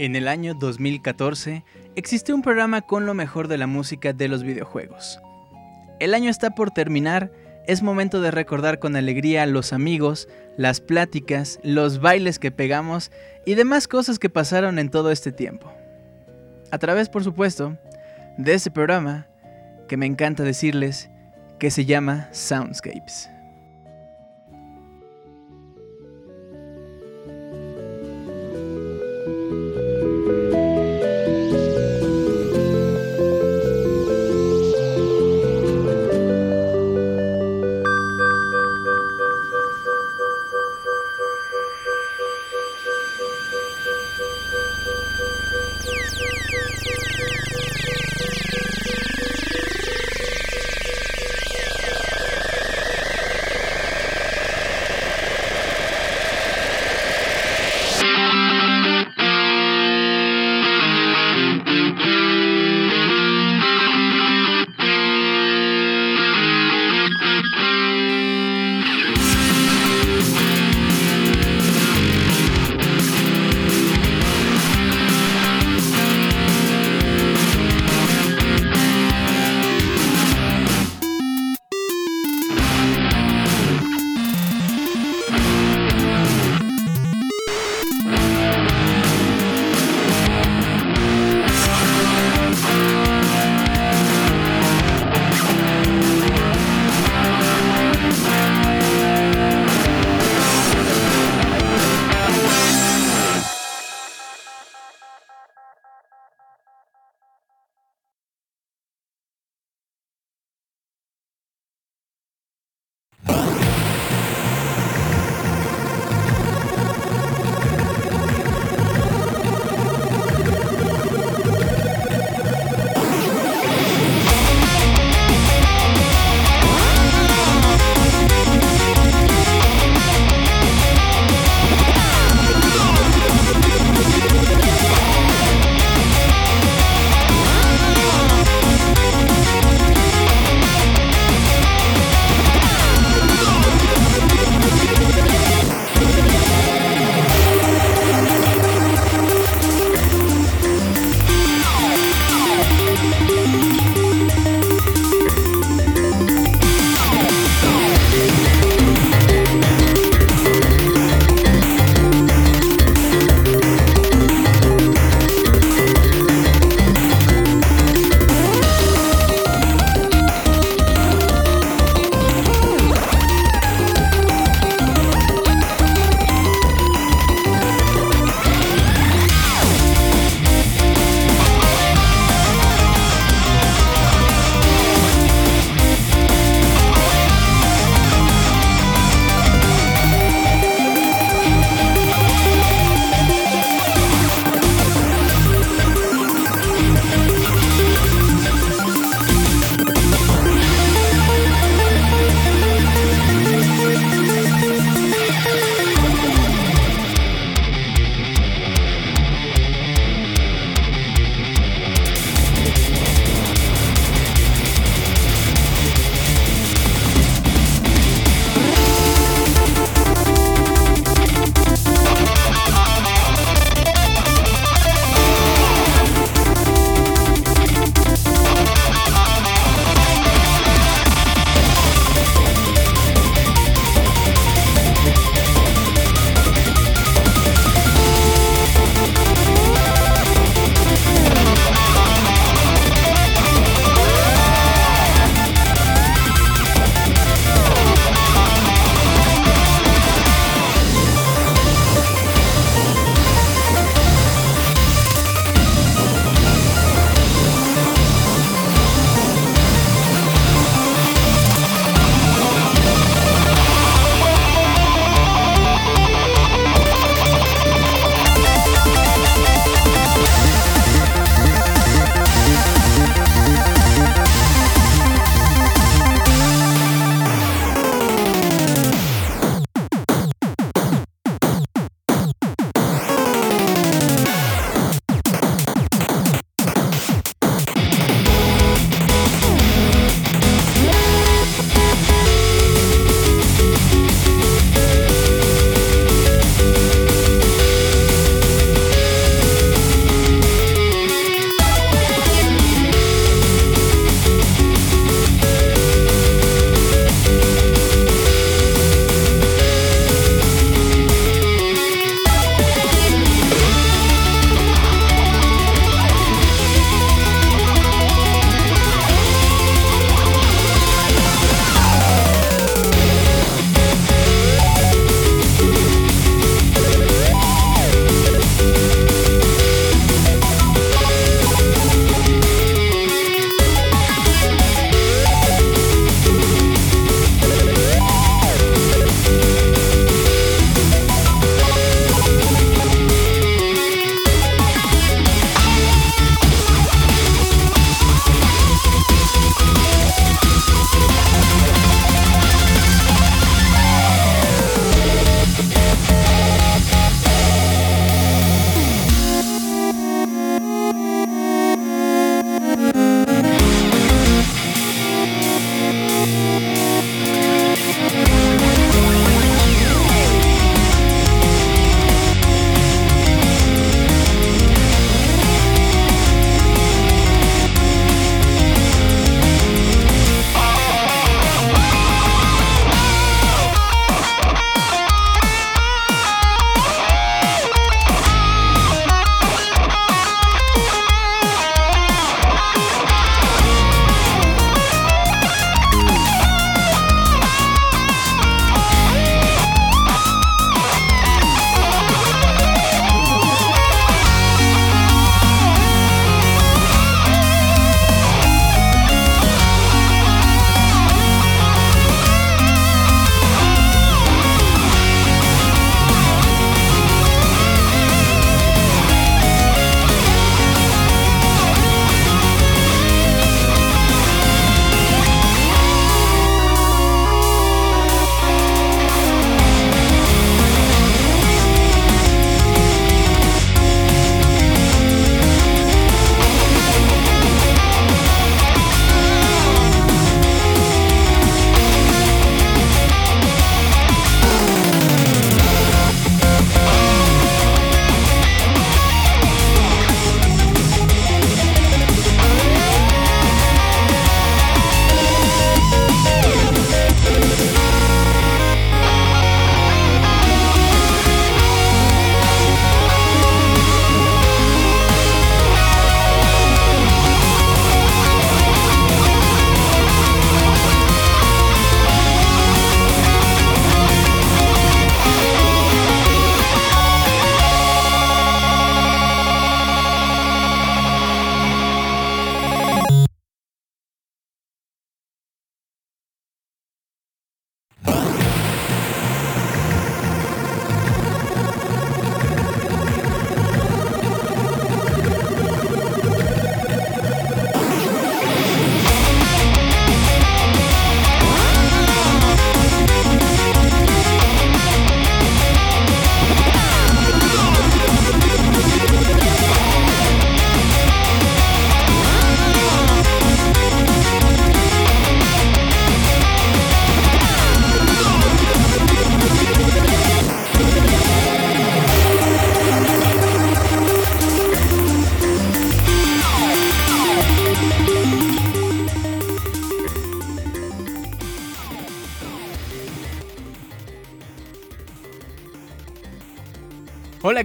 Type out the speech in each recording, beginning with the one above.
En el año 2014 existió un programa con lo mejor de la música de los videojuegos. El año está por terminar, es momento de recordar con alegría los amigos, las pláticas, los bailes que pegamos y demás cosas que pasaron en todo este tiempo. A través, por supuesto, de ese programa que me encanta decirles que se llama Soundscapes.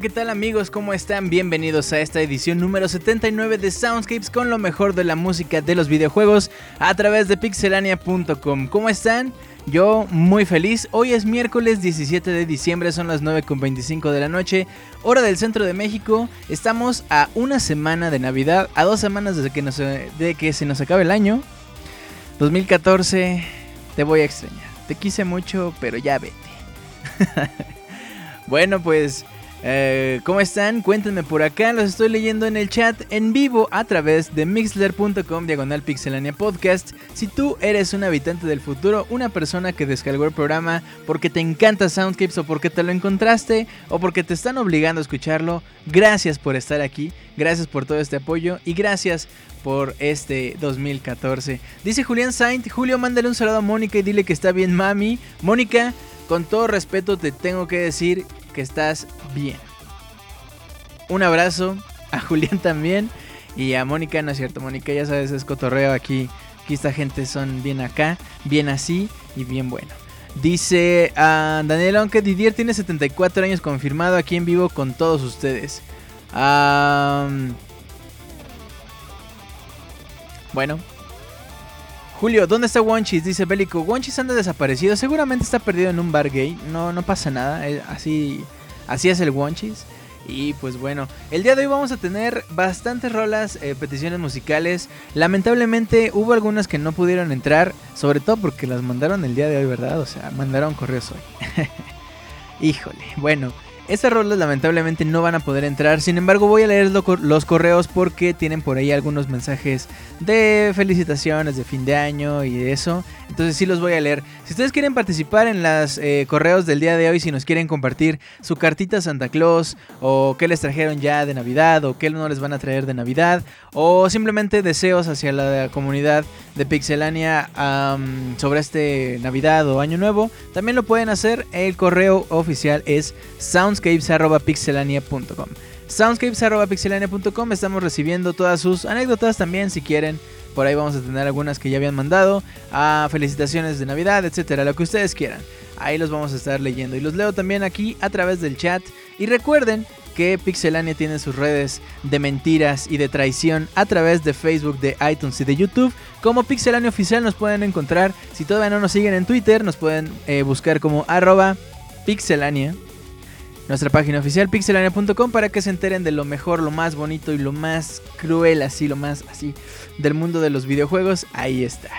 ¿Qué tal amigos? ¿Cómo están? Bienvenidos a esta edición número 79 de Soundscapes con lo mejor de la música de los videojuegos a través de pixelania.com. ¿Cómo están? Yo muy feliz. Hoy es miércoles 17 de diciembre, son las 9.25 de la noche, hora del centro de México. Estamos a una semana de Navidad, a dos semanas desde que, de que se nos acabe el año. 2014, te voy a extrañar. Te quise mucho, pero ya vete. bueno, pues eh, ¿Cómo están? Cuéntenme por acá, los estoy leyendo en el chat en vivo a través de mixler.com diagonal pixelania podcast. Si tú eres un habitante del futuro, una persona que descargó el programa porque te encanta Soundscapes o porque te lo encontraste o porque te están obligando a escucharlo, gracias por estar aquí, gracias por todo este apoyo y gracias por este 2014. Dice Julián Saint, Julio, mándale un saludo a Mónica y dile que está bien mami. Mónica, con todo respeto te tengo que decir que estás bien. Un abrazo a Julián también y a Mónica, no es cierto, Mónica ya sabes, es cotorreo aquí. Aquí esta gente son bien acá, bien así y bien bueno. Dice a Daniel, aunque Didier tiene 74 años confirmado aquí en vivo con todos ustedes. bueno. Julio, ¿dónde está Wonchis? Dice Bélico. Wonchis anda desaparecido. Seguramente está perdido en un bar gay. No, no pasa nada. Eh, así, así es el Wonchis. Y pues bueno, el día de hoy vamos a tener bastantes rolas, eh, peticiones musicales. Lamentablemente hubo algunas que no pudieron entrar, sobre todo porque las mandaron el día de hoy, ¿verdad? O sea, mandaron correos hoy. Híjole, bueno. Estas rolas lamentablemente no van a poder entrar, sin embargo voy a leer los correos porque tienen por ahí algunos mensajes de felicitaciones de fin de año y eso. Entonces sí los voy a leer. Si ustedes quieren participar en los eh, correos del día de hoy, si nos quieren compartir su cartita Santa Claus o qué les trajeron ya de Navidad o qué no les van a traer de Navidad o simplemente deseos hacia la comunidad de Pixelania sobre este Navidad o Año Nuevo, también lo pueden hacer. El correo oficial es soundscapes.pixelania.com. Soundscapes.pixelania.com estamos recibiendo todas sus anécdotas también si quieren por ahí vamos a tener algunas que ya habían mandado. A felicitaciones de Navidad, etcétera, lo que ustedes quieran. Ahí los vamos a estar leyendo. Y los leo también aquí a través del chat. Y recuerden que Pixelania tiene sus redes de mentiras y de traición a través de Facebook, de iTunes y de YouTube. Como Pixelania Oficial nos pueden encontrar. Si todavía no nos siguen en Twitter, nos pueden eh, buscar como arroba pixelania nuestra página oficial pixelania.com para que se enteren de lo mejor, lo más bonito y lo más cruel, así, lo más así del mundo de los videojuegos. Ahí está.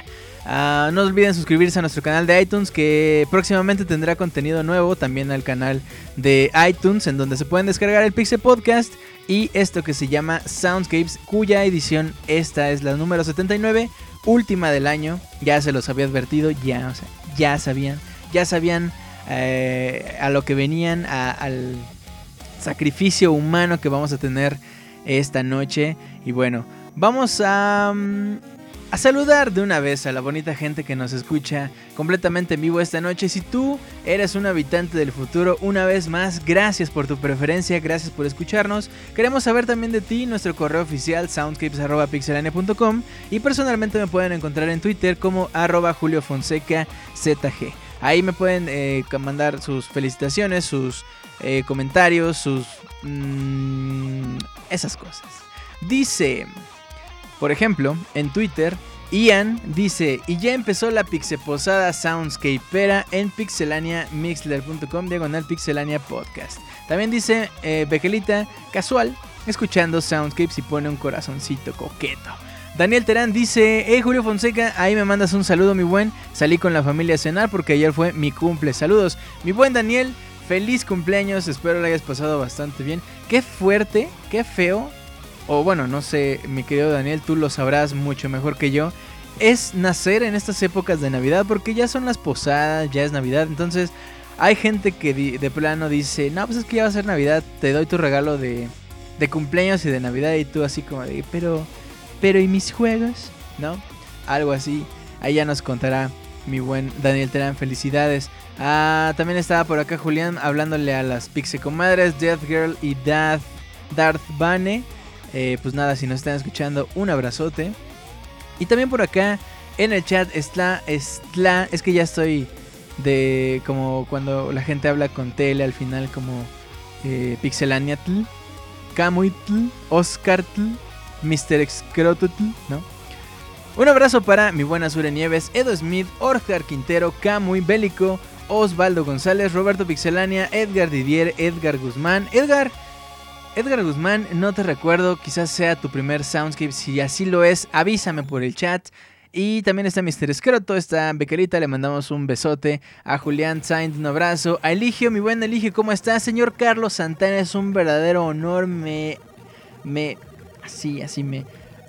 Ah, no olviden suscribirse a nuestro canal de iTunes que próximamente tendrá contenido nuevo también al canal de iTunes en donde se pueden descargar el Pixel Podcast y esto que se llama Soundscapes cuya edición esta es la número 79, última del año. Ya se los había advertido, ya, o sea, ya sabían, ya sabían eh, a lo que venían, al sacrificio humano que vamos a tener esta noche. Y bueno, vamos a, mm, a saludar de una vez a la bonita gente que nos escucha completamente en vivo esta noche. Si tú eres un habitante del futuro, una vez más, gracias por tu preferencia, gracias por escucharnos. Queremos saber también de ti, nuestro correo oficial soundscapes.pixelania.com y personalmente me pueden encontrar en Twitter como arroba Julio Fonseca ZG. Ahí me pueden eh, mandar sus felicitaciones, sus eh, comentarios, sus... Mm, esas cosas. Dice, por ejemplo, en Twitter, Ian dice, y ya empezó la Pixeposada Soundscapera en pixelaniamixler.com diagonal pixelania podcast. También dice eh, casual, escuchando Soundscapes y pone un corazoncito coqueto. Daniel Terán dice, hey Julio Fonseca, ahí me mandas un saludo mi buen, salí con la familia a cenar porque ayer fue mi cumple, saludos. Mi buen Daniel, feliz cumpleaños, espero lo hayas pasado bastante bien. Qué fuerte, qué feo, o bueno, no sé, mi querido Daniel, tú lo sabrás mucho mejor que yo, es nacer en estas épocas de Navidad porque ya son las posadas, ya es Navidad, entonces hay gente que de plano dice, no, pues es que ya va a ser Navidad, te doy tu regalo de, de cumpleaños y de Navidad y tú así como de, pero pero ¿y mis juegos? ¿No? Algo así. Ahí ya nos contará mi buen Daniel Terán. Felicidades. Ah, también estaba por acá Julián hablándole a las Pixie Comadres, Death Girl y Darth, Darth Bane. Eh, pues nada, si nos están escuchando, un abrazote. Y también por acá en el chat está, está, es que ya estoy de como cuando la gente habla con tele al final como eh, Pixelaniatl, Camuitl, Oscartl, Mr. Excrotutl, ¿no? Un abrazo para mi buena Sure Nieves, Edo Smith, Orgar Quintero, Camuy, Bélico, Osvaldo González, Roberto Pixelania, Edgar Didier, Edgar Guzmán. Edgar, Edgar Guzmán, no te recuerdo, quizás sea tu primer Soundscape. Si así lo es, avísame por el chat. Y también está Mr. Escroto, está Bequerita, le mandamos un besote. A Julián Sainz, un abrazo. A Eligio, mi buen Eligio, ¿cómo estás? Señor Carlos Santana, es un verdadero honor. Me. Me. Así, así me.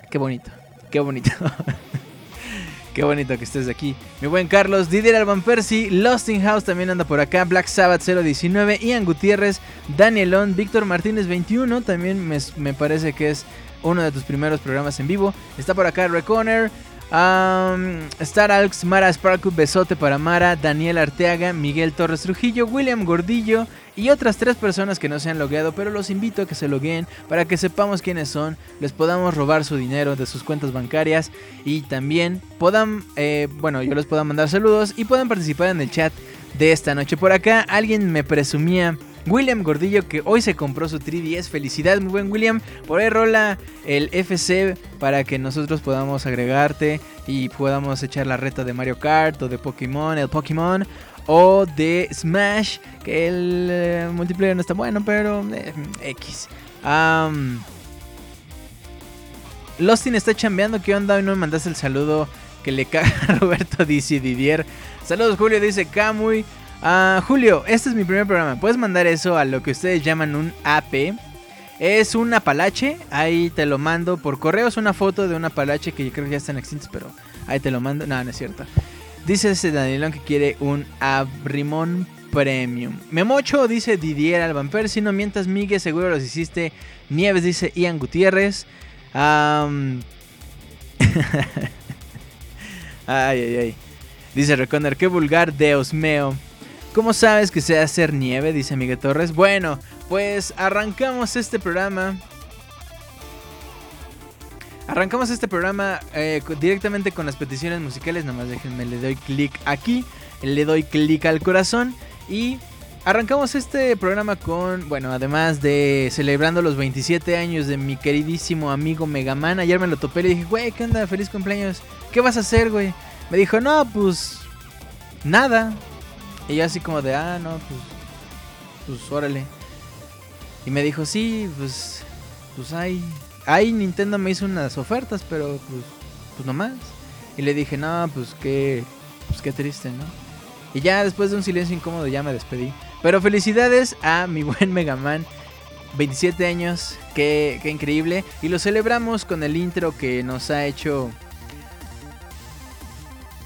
Qué bonito, qué bonito. Qué bonito que estés aquí. Mi buen Carlos, Didier Alban Percy, Lost in House también anda por acá, Black Sabbath 019, Ian Gutiérrez, Danielón, Víctor Martínez 21, también me, me, parece que es uno de tus primeros programas en vivo. Está por acá Reconer, Star Alex, Mara Sparkle, besote para Mara, Daniel Arteaga, Miguel Torres Trujillo, William Gordillo y otras tres personas que no se han logueado, pero los invito a que se logueen para que sepamos quiénes son, les podamos robar su dinero de sus cuentas bancarias y también puedan, eh, bueno, yo les pueda mandar saludos y puedan participar en el chat de esta noche. Por acá alguien me presumía William Gordillo que hoy se compró su 3DS. Felicidades, muy buen William. Por ahí rola el FC para que nosotros podamos agregarte y podamos echar la reta de Mario Kart o de Pokémon, el Pokémon. O de Smash, que el eh, multiplayer no está bueno, pero eh, X. Um, Lostin está chambeando. ¿Qué onda? Hoy no me mandaste el saludo que le caga a Roberto dice Didier. Saludos, Julio, dice Camuy. Ah, Julio, este es mi primer programa. Puedes mandar eso a lo que ustedes llaman un AP. Es un apalache. Ahí te lo mando por correo. Es una foto de un apalache que yo creo que ya están extintos, pero ahí te lo mando. No, no es cierto. Dice ese Danielón que quiere un Abrimón Premium. Memocho dice Didier Alban Si no mientas, Miguel, seguro los hiciste. Nieves dice Ian Gutiérrez. ay, ay, ay. Dice Reconer, qué vulgar, Deus meo. ¿Cómo sabes que sé hacer nieve? Dice Miguel Torres. Bueno, pues arrancamos este programa. Arrancamos este programa eh, directamente con las peticiones musicales. Nada más déjenme, le doy clic aquí. Le doy clic al corazón. Y arrancamos este programa con, bueno, además de celebrando los 27 años de mi queridísimo amigo Megaman. Ayer me lo topé y le dije, güey, ¿qué onda? Feliz cumpleaños. ¿Qué vas a hacer, güey? Me dijo, no, pues nada. Y yo así como de, ah, no, pues, pues órale. Y me dijo, sí, pues, pues hay, hay Nintendo me hizo unas ofertas, pero pues, pues nomás. Y le dije, no, pues qué, pues qué triste, ¿no? Y ya después de un silencio incómodo ya me despedí. Pero felicidades a mi buen Mega Man. 27 años, qué, qué increíble. Y lo celebramos con el intro que nos ha hecho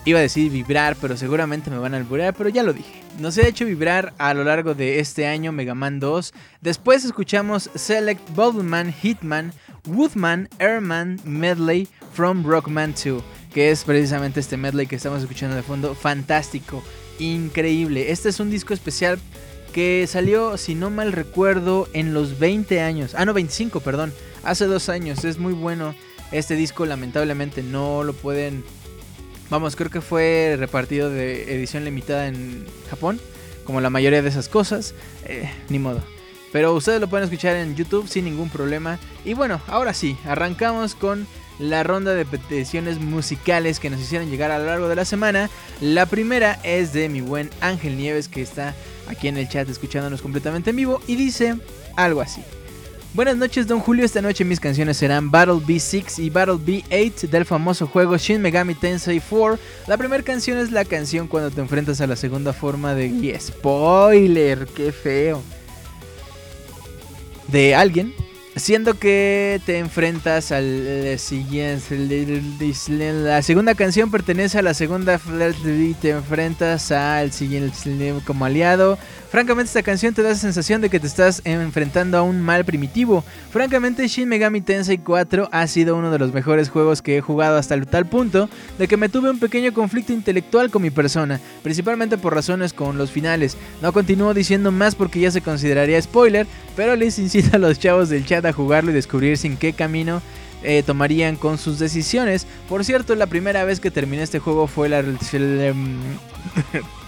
Iba a decir vibrar, pero seguramente me van a alburear, pero ya lo dije. Nos ha hecho vibrar a lo largo de este año Mega Man 2. Después escuchamos Select Bubbleman, Hitman, Woodman, Airman Medley from Rockman 2, que es precisamente este medley que estamos escuchando de fondo. Fantástico, increíble. Este es un disco especial que salió, si no mal recuerdo, en los 20 años. Ah, no, 25, perdón. Hace dos años. Es muy bueno. Este disco lamentablemente no lo pueden Vamos, creo que fue repartido de edición limitada en Japón, como la mayoría de esas cosas. Eh, ni modo. Pero ustedes lo pueden escuchar en YouTube sin ningún problema. Y bueno, ahora sí, arrancamos con la ronda de peticiones musicales que nos hicieron llegar a lo largo de la semana. La primera es de mi buen Ángel Nieves que está aquí en el chat escuchándonos completamente en vivo y dice algo así. Buenas noches, don Julio. Esta noche mis canciones serán Battle B6 y Battle B8 del famoso juego Shin Megami Tensei 4. La primera canción es la canción cuando te enfrentas a la segunda forma de y spoiler, qué feo. De alguien Siendo que te enfrentas al eh, siguiente. La segunda canción pertenece a la segunda y te enfrentas al siguiente como aliado. Francamente, esta canción te da la sensación de que te estás enfrentando a un mal primitivo. Francamente, Shin Megami Tensei 4 ha sido uno de los mejores juegos que he jugado hasta el tal punto de que me tuve un pequeño conflicto intelectual con mi persona, principalmente por razones con los finales. No continúo diciendo más porque ya se consideraría spoiler, pero les incito a los chavos del chat a jugarlo y descubrir sin qué camino eh, tomarían con sus decisiones. Por cierto, la primera vez que terminé este juego fue la...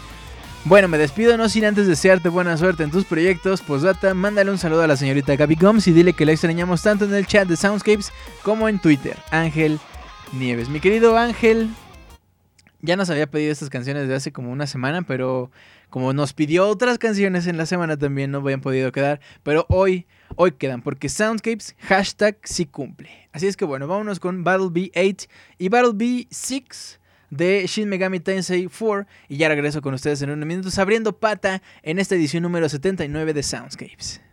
Bueno, me despido no sin antes desearte buena suerte en tus proyectos. Posdata, mándale un saludo a la señorita Gaby Gomes y dile que la extrañamos tanto en el chat de Soundscapes como en Twitter. Ángel Nieves. Mi querido Ángel, ya nos había pedido estas canciones de hace como una semana, pero como nos pidió otras canciones en la semana también no habían podido quedar. Pero hoy, hoy quedan, porque Soundscapes, hashtag sí cumple. Así es que bueno, vámonos con Battle B8 y Battle B6 de Shin Megami Tensei 4 y ya regreso con ustedes en unos minutos abriendo pata en esta edición número 79 de Soundscapes.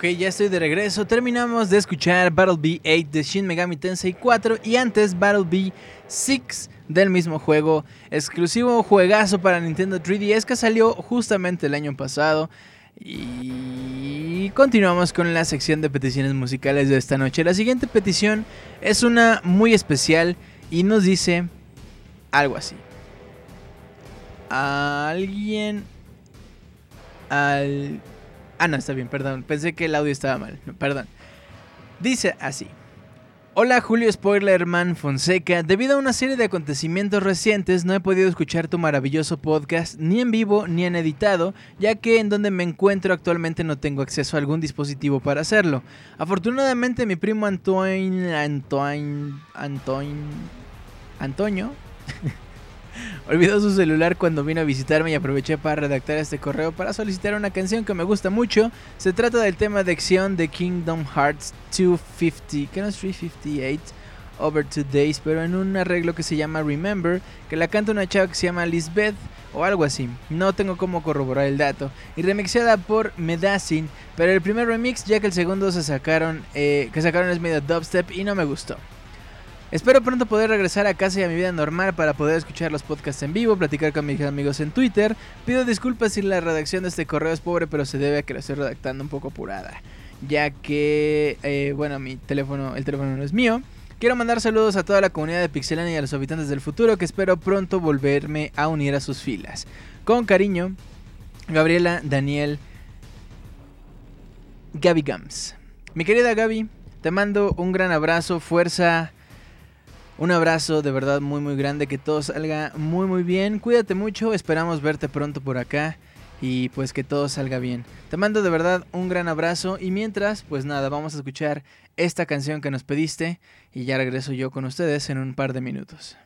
Ok, ya estoy de regreso. Terminamos de escuchar Battle B8 de Shin Megami Tensei 4 y antes Battle B6 del mismo juego, exclusivo juegazo para Nintendo 3DS que salió justamente el año pasado. Y continuamos con la sección de peticiones musicales de esta noche. La siguiente petición es una muy especial y nos dice algo así. Alguien... Al... Ah, no, está bien, perdón. Pensé que el audio estaba mal. perdón. Dice así. Hola Julio Spoilerman Fonseca, debido a una serie de acontecimientos recientes no he podido escuchar tu maravilloso podcast ni en vivo ni en editado, ya que en donde me encuentro actualmente no tengo acceso a algún dispositivo para hacerlo. Afortunadamente mi primo Antoine Antoine Antoine Antonio Olvidó su celular cuando vino a visitarme y aproveché para redactar este correo para solicitar una canción que me gusta mucho. Se trata del tema de acción de Kingdom Hearts 250, que no es 358, Over Two Days, pero en un arreglo que se llama Remember, que la canta una chava que se llama Lisbeth o algo así. No tengo cómo corroborar el dato. Y remixada por Medacin, pero el primer remix ya que el segundo se sacaron, eh, que sacaron es medio dubstep y no me gustó. Espero pronto poder regresar a casa y a mi vida normal para poder escuchar los podcasts en vivo, platicar con mis amigos en Twitter. Pido disculpas si la redacción de este correo es pobre, pero se debe a que lo estoy redactando un poco apurada. Ya que, eh, bueno, mi teléfono, el teléfono no es mío. Quiero mandar saludos a toda la comunidad de Pixelania y a los habitantes del futuro que espero pronto volverme a unir a sus filas. Con cariño, Gabriela, Daniel, Gaby Gams. Mi querida Gaby, te mando un gran abrazo, fuerza un abrazo de verdad muy muy grande, que todo salga muy muy bien. Cuídate mucho, esperamos verte pronto por acá y pues que todo salga bien. Te mando de verdad un gran abrazo y mientras, pues nada, vamos a escuchar esta canción que nos pediste y ya regreso yo con ustedes en un par de minutos.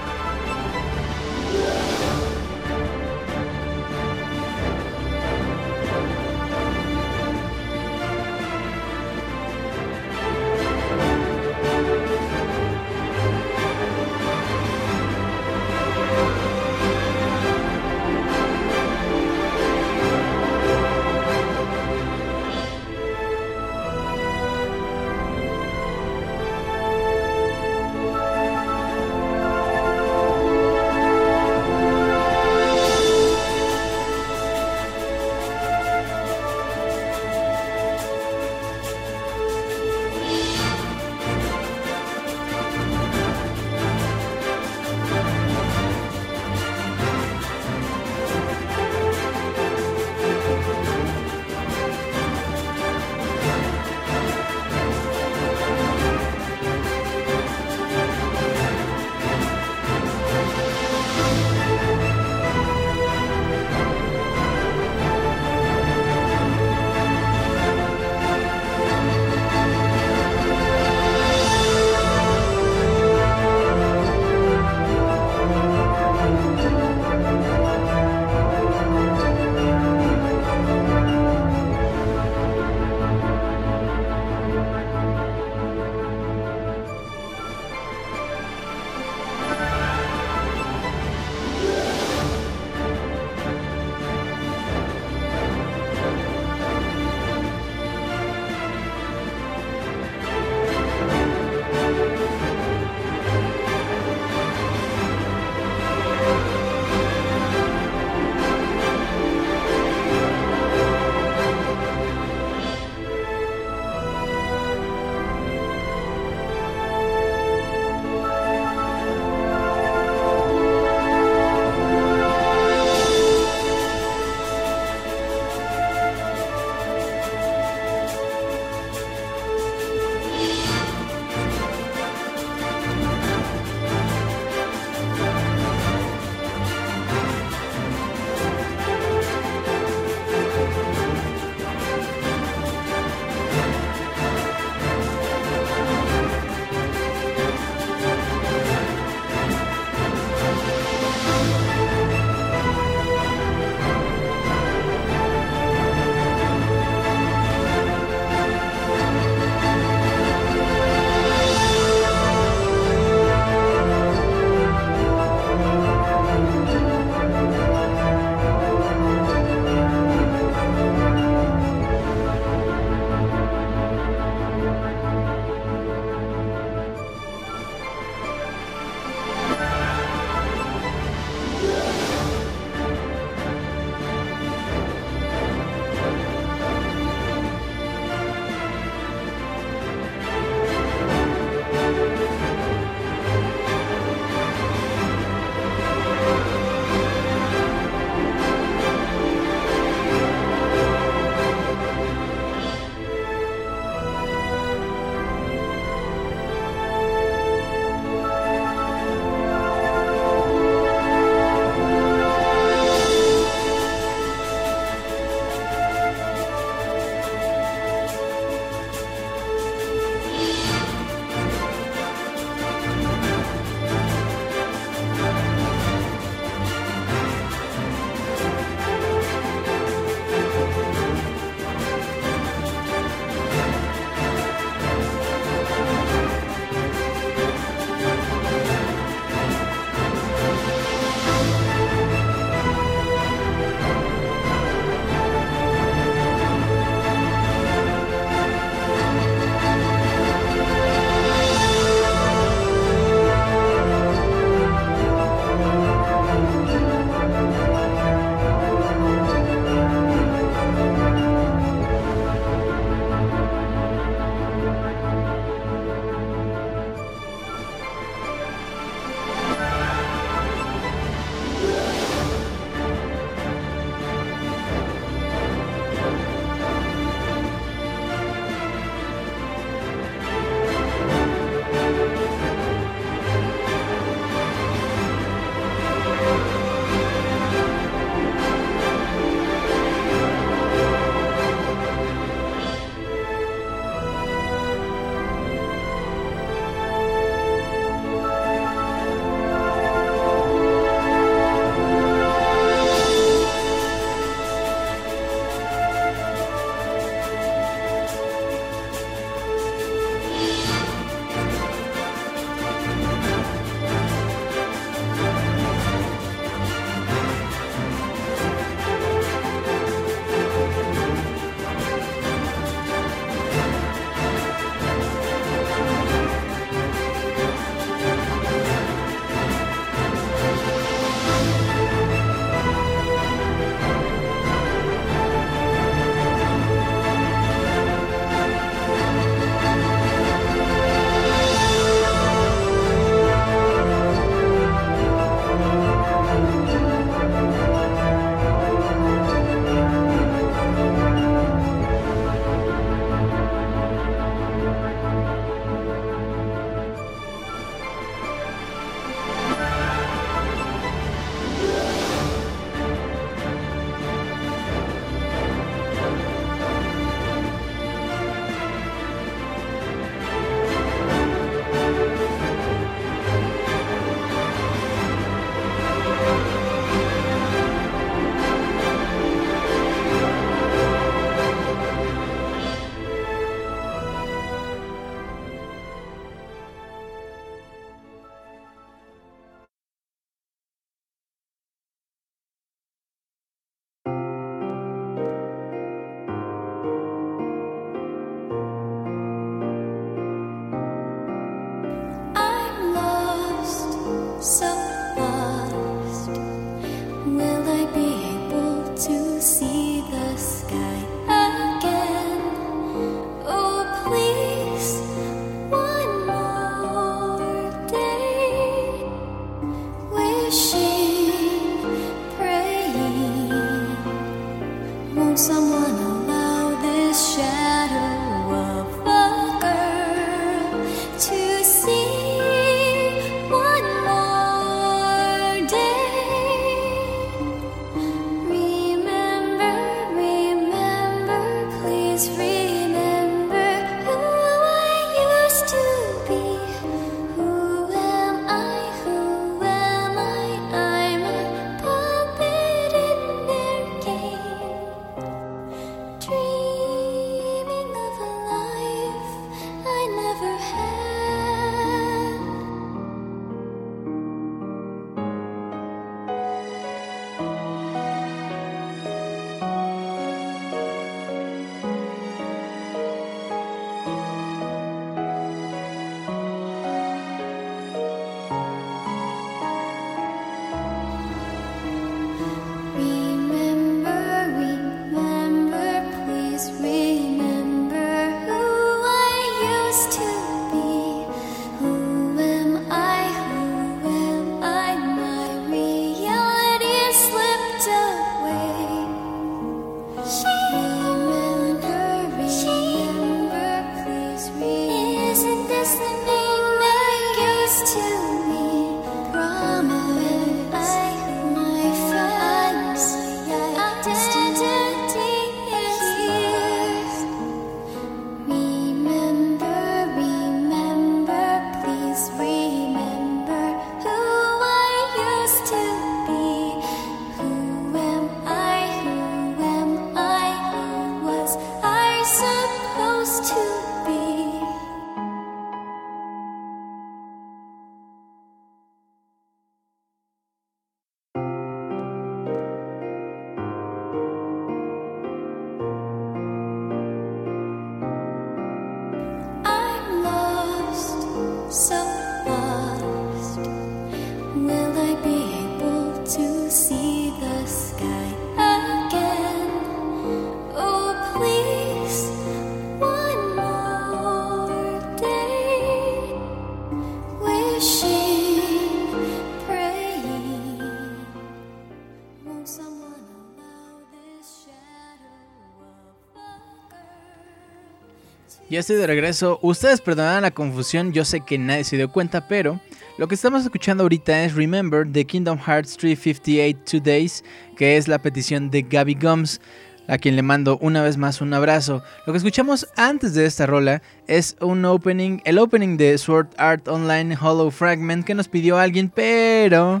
Ya estoy de regreso. Ustedes perdonarán la confusión, yo sé que nadie se dio cuenta, pero lo que estamos escuchando ahorita es Remember de Kingdom Hearts 358 Two Days, que es la petición de Gabby Gums, a quien le mando una vez más un abrazo. Lo que escuchamos antes de esta rola es un opening, el opening de Sword Art Online Hollow Fragment que nos pidió alguien, pero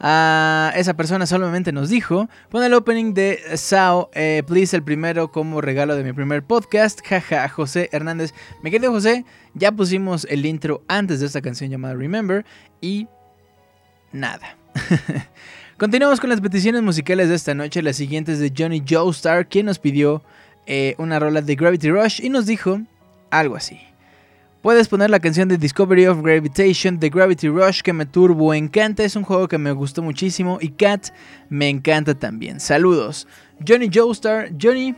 esa persona solamente nos dijo, pon el opening de Sao, eh, please, el primero como regalo de mi primer podcast, jaja, José Hernández. Me querido José, ya pusimos el intro antes de esta canción llamada Remember y nada. Continuamos con las peticiones musicales de esta noche, las siguientes de Johnny Joestar, quien nos pidió eh, una rola de Gravity Rush y nos dijo algo así. Puedes poner la canción de Discovery of Gravitation de Gravity Rush que me turbo encanta. Es un juego que me gustó muchísimo y Cat me encanta también. Saludos. Johnny Joestar. Johnny,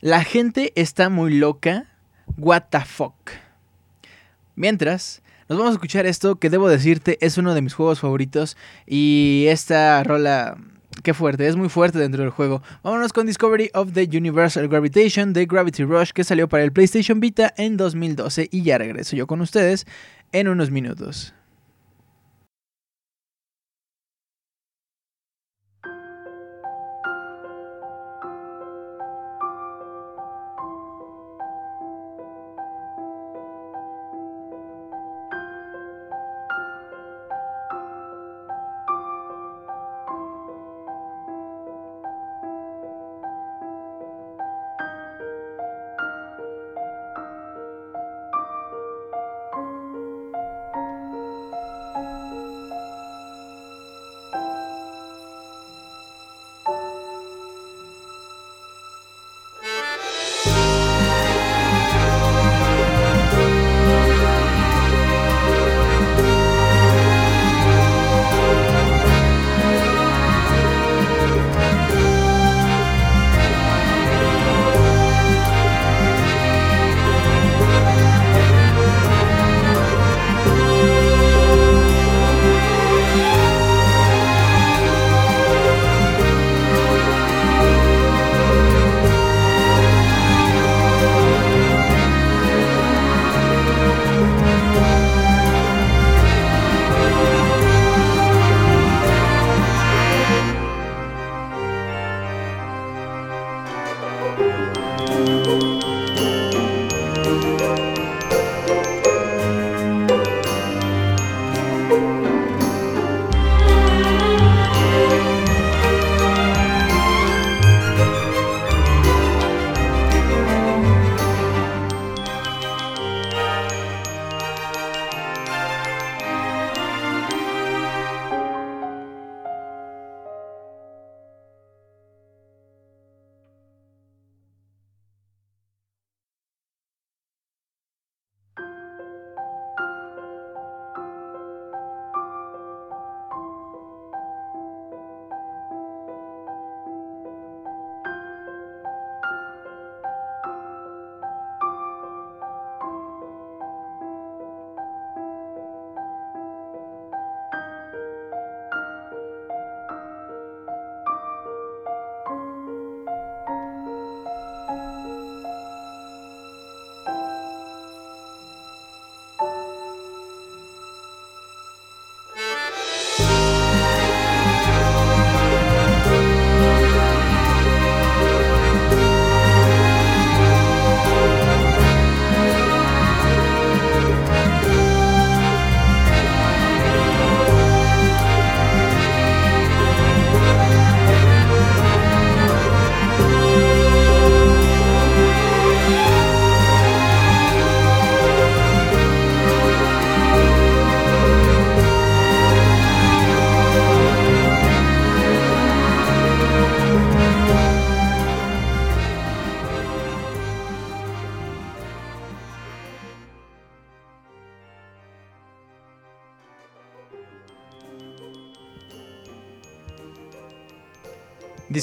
la gente está muy loca. What the fuck. Mientras, nos vamos a escuchar esto que debo decirte es uno de mis juegos favoritos y esta rola Qué fuerte, es muy fuerte dentro del juego. Vámonos con Discovery of the Universal Gravitation de Gravity Rush que salió para el PlayStation Vita en 2012 y ya regreso yo con ustedes en unos minutos.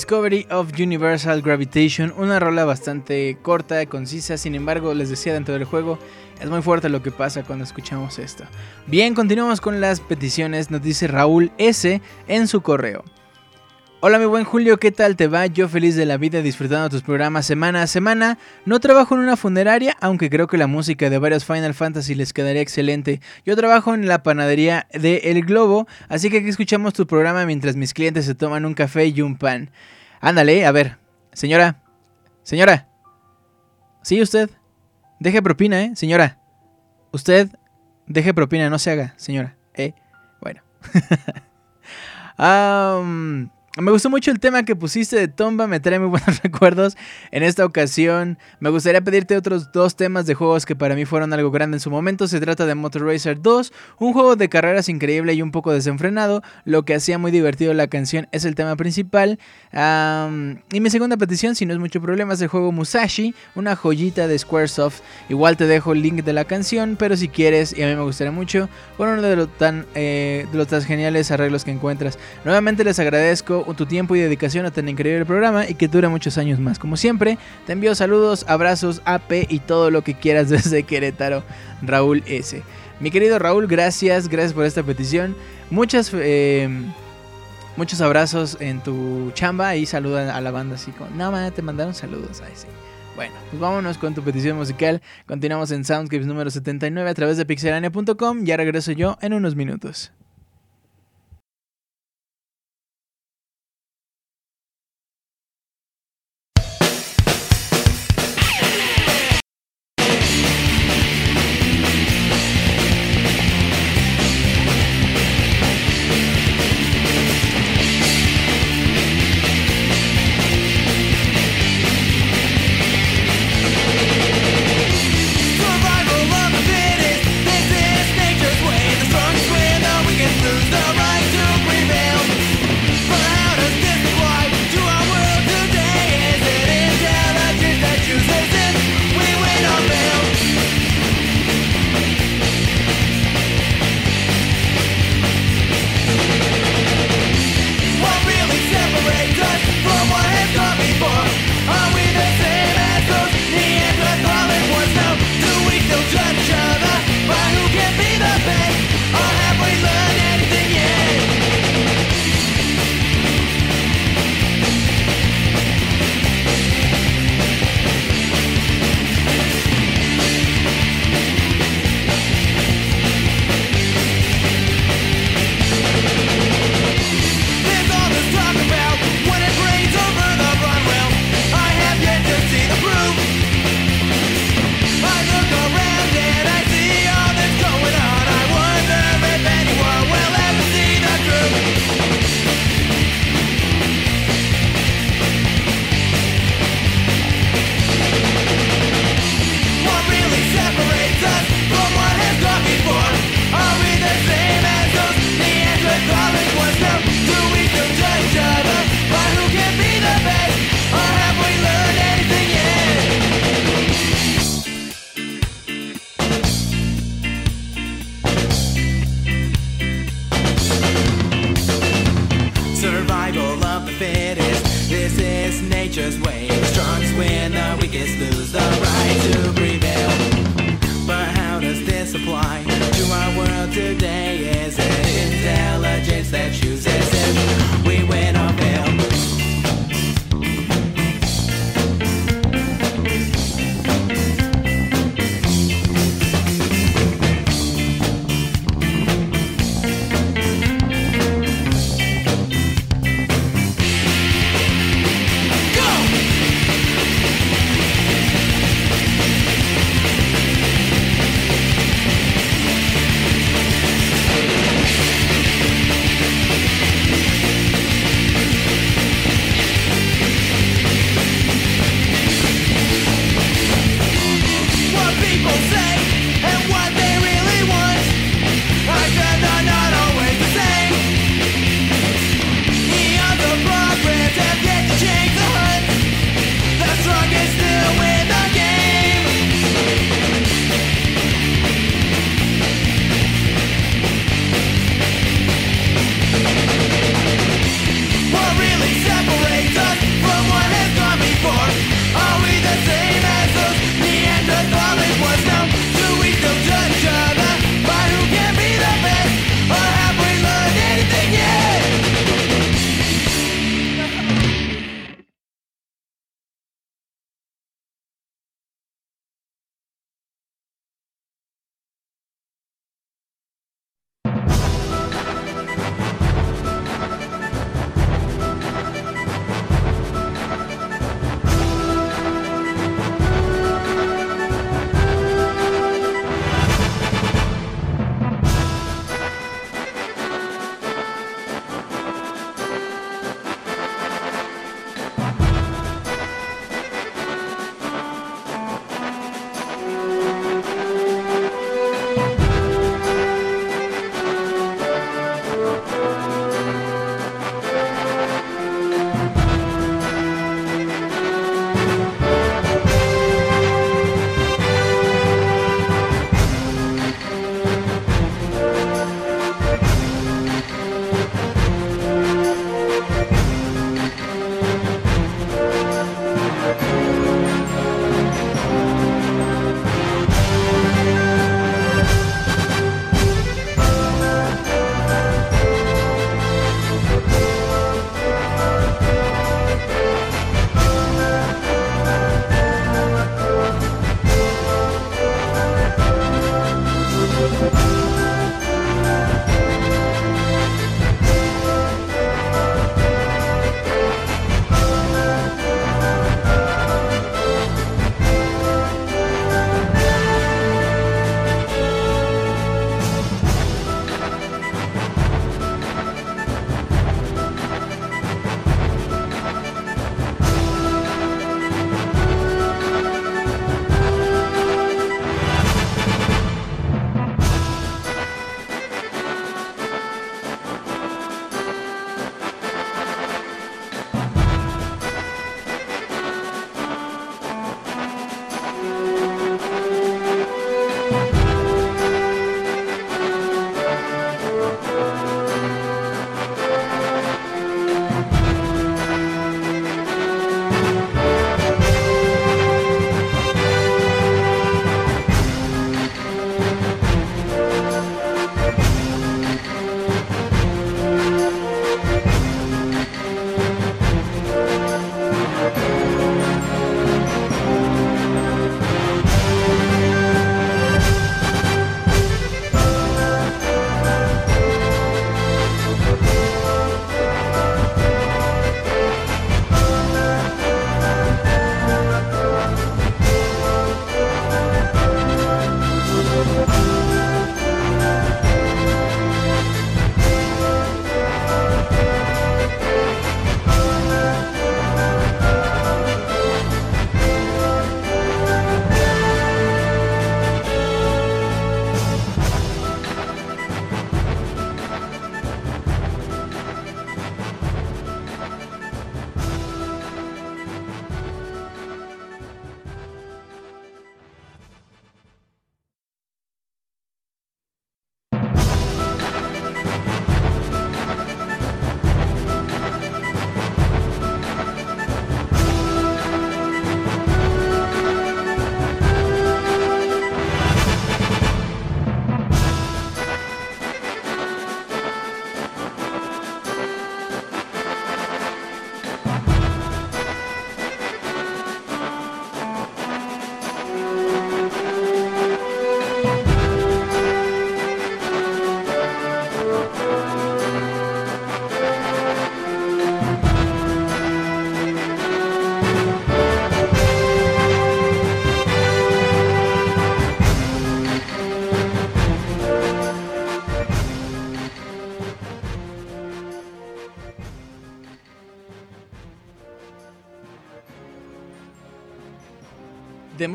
Discovery of Universal Gravitation, una rola bastante corta, concisa, sin embargo, les decía dentro del juego, es muy fuerte lo que pasa cuando escuchamos esto. Bien, continuamos con las peticiones, nos dice Raúl S en su correo. Hola mi buen Julio, ¿qué tal te va? Yo feliz de la vida disfrutando tus programas semana a semana. No trabajo en una funeraria, aunque creo que la música de varios Final Fantasy les quedaría excelente. Yo trabajo en la panadería de El Globo, así que aquí escuchamos tu programa mientras mis clientes se toman un café y un pan. Ándale, a ver, señora, señora. Sí, usted. Deje propina, ¿eh? Señora. Usted, deje propina, no se haga, señora. ¿Eh? Bueno. um, Me gustó mucho el tema que pusiste de Tomba, me trae muy buenos recuerdos. En esta ocasión me gustaría pedirte otros dos temas de juegos que para mí fueron algo grande en su momento. Se trata de Motor Racer 2, un juego de carreras increíble y un poco desenfrenado. Lo que hacía muy divertido la canción es el tema principal. y mi segunda petición, si no es mucho problema, es el juego Musashi, una joyita de Squaresoft. Igual te dejo el link de la canción, pero si quieres, y a mí me gustaría mucho, por uno de los tan, eh, de los tan geniales arreglos que encuentras. Nuevamente les agradezco tu tiempo y dedicación a tan increíble programa y que dure muchos años más. Como siempre, te envío saludos, abrazos, AP y todo lo que quieras desde Querétaro, Raúl S. Mi querido Raúl, gracias, gracias por esta petición. Muchas, eh, muchos abrazos en tu chamba y saluda a la banda así con, no, te mandaron saludos. Sí. Bueno, pues vámonos con tu petición musical. Continuamos en Soundscapes número 79 a través de pixelania.com. Ya regreso yo en unos minutos.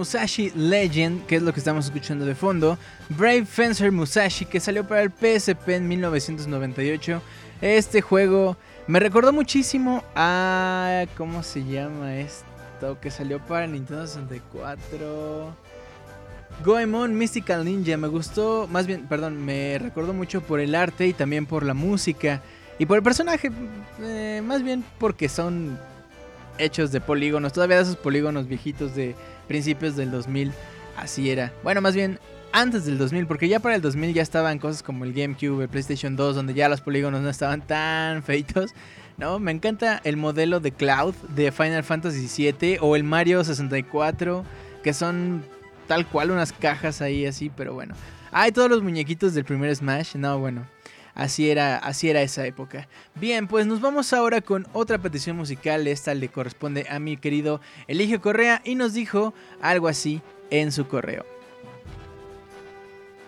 Musashi Legend, que es lo que estamos escuchando de fondo. Brave Fencer Musashi, que salió para el PSP en 1998. Este juego me recordó muchísimo a... ¿Cómo se llama esto? Que salió para Nintendo 64. Goemon Mystical Ninja. Me gustó, más bien, perdón, me recordó mucho por el arte y también por la música. Y por el personaje, eh, más bien porque son hechos de polígonos. Todavía esos polígonos viejitos de principios del 2000. Así era. Bueno, más bien antes del 2000, porque ya para el 2000 ya estaban cosas como el GameCube, el PlayStation 2, donde ya los polígonos no estaban tan feitos. No, me encanta el modelo de Cloud de Final Fantasy VII o el Mario 64, que son tal cual unas cajas ahí así, pero bueno. Hay todos los muñequitos del primer Smash, no, bueno. Así era, así era esa época. Bien, pues nos vamos ahora con otra petición musical. Esta le corresponde a mi querido Eligio Correa y nos dijo algo así en su correo.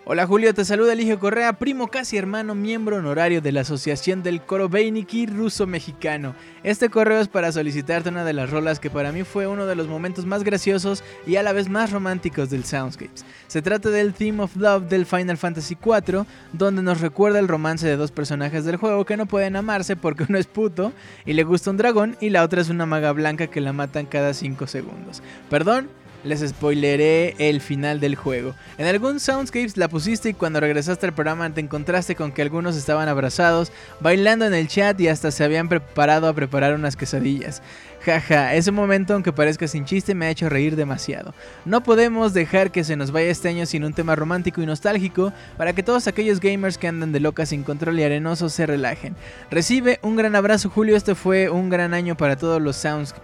Hola Julio, te saluda Eligio Correa, primo casi hermano, miembro honorario de la Asociación del Coro Beiniki Ruso Mexicano. Este correo es para solicitarte una de las rolas que para mí fue uno de los momentos más graciosos y a la vez más románticos del Soundscapes. Se trata del Theme of Love del Final Fantasy IV, donde nos recuerda el romance de dos personajes del juego que no pueden amarse porque uno es puto y le gusta un dragón y la otra es una maga blanca que la matan cada 5 segundos. Perdón, les spoileré el final del juego. En algún Soundscapes la pusiste y cuando regresaste al programa te encontraste con que algunos estaban abrazados, bailando en el chat y hasta se habían preparado a preparar unas quesadillas. Jaja, ese momento, aunque parezca sin chiste, me ha hecho reír demasiado. No podemos dejar que se nos vaya este año sin un tema romántico y nostálgico para que todos aquellos gamers que andan de locas sin control y arenosos se relajen. Recibe un gran abrazo, Julio. Este fue un gran año para todos los sounds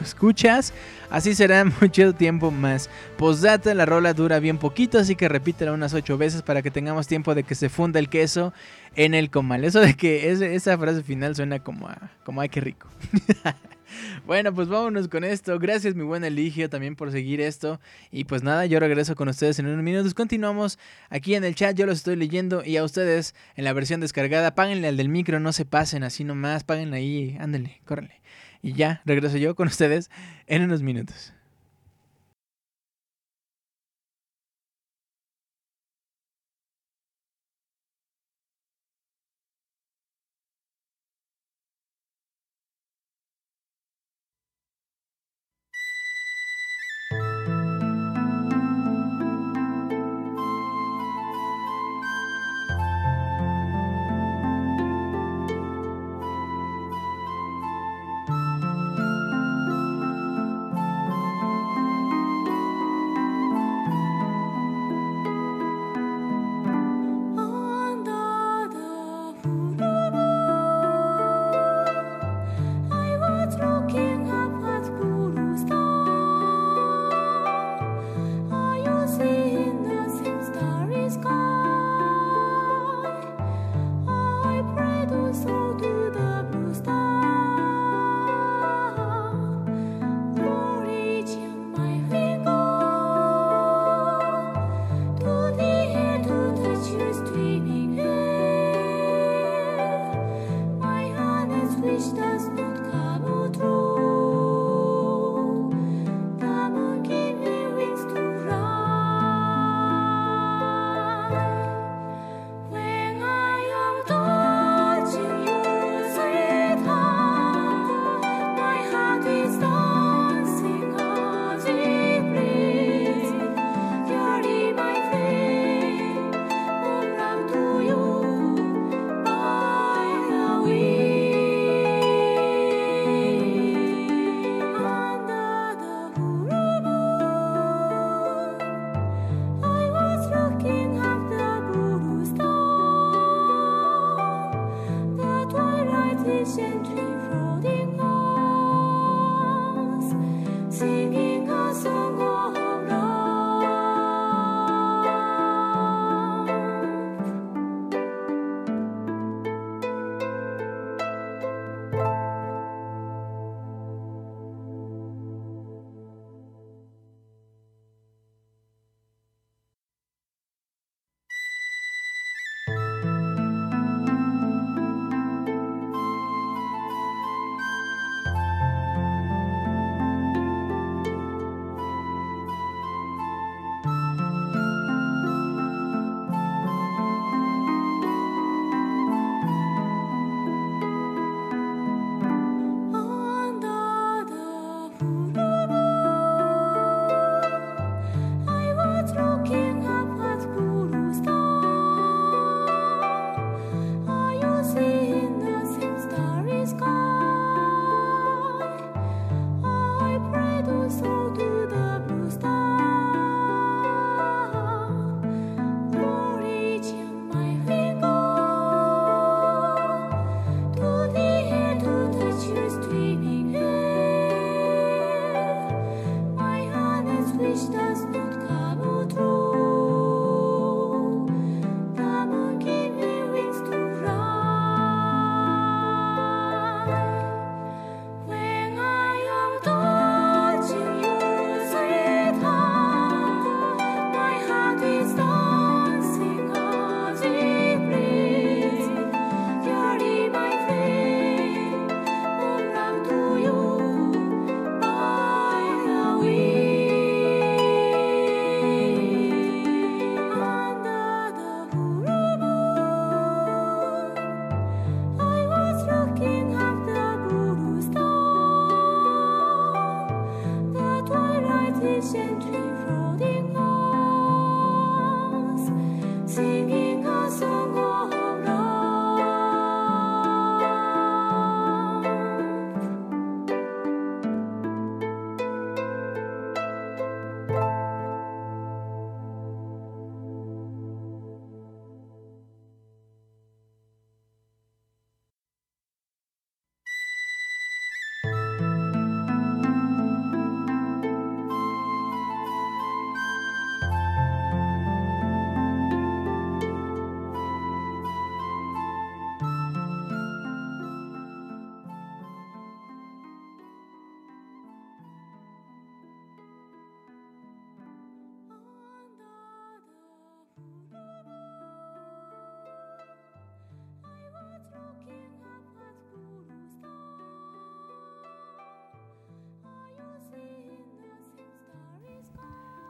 escuchas. Así será mucho tiempo más. Postdata, la rola dura bien poquito, así que repítela unas 8 veces para que tengamos tiempo de que se funda el queso en el comal. Eso de que esa frase final suena como a, como ay, qué rico. Bueno, pues vámonos con esto. Gracias, mi buen Eligio, también por seguir esto. Y pues nada, yo regreso con ustedes en unos minutos. Continuamos aquí en el chat, yo los estoy leyendo. Y a ustedes en la versión descargada, páguenle al del micro, no se pasen así nomás, páguenle ahí, ándenle, córrenle. Y ya, regreso yo con ustedes en unos minutos.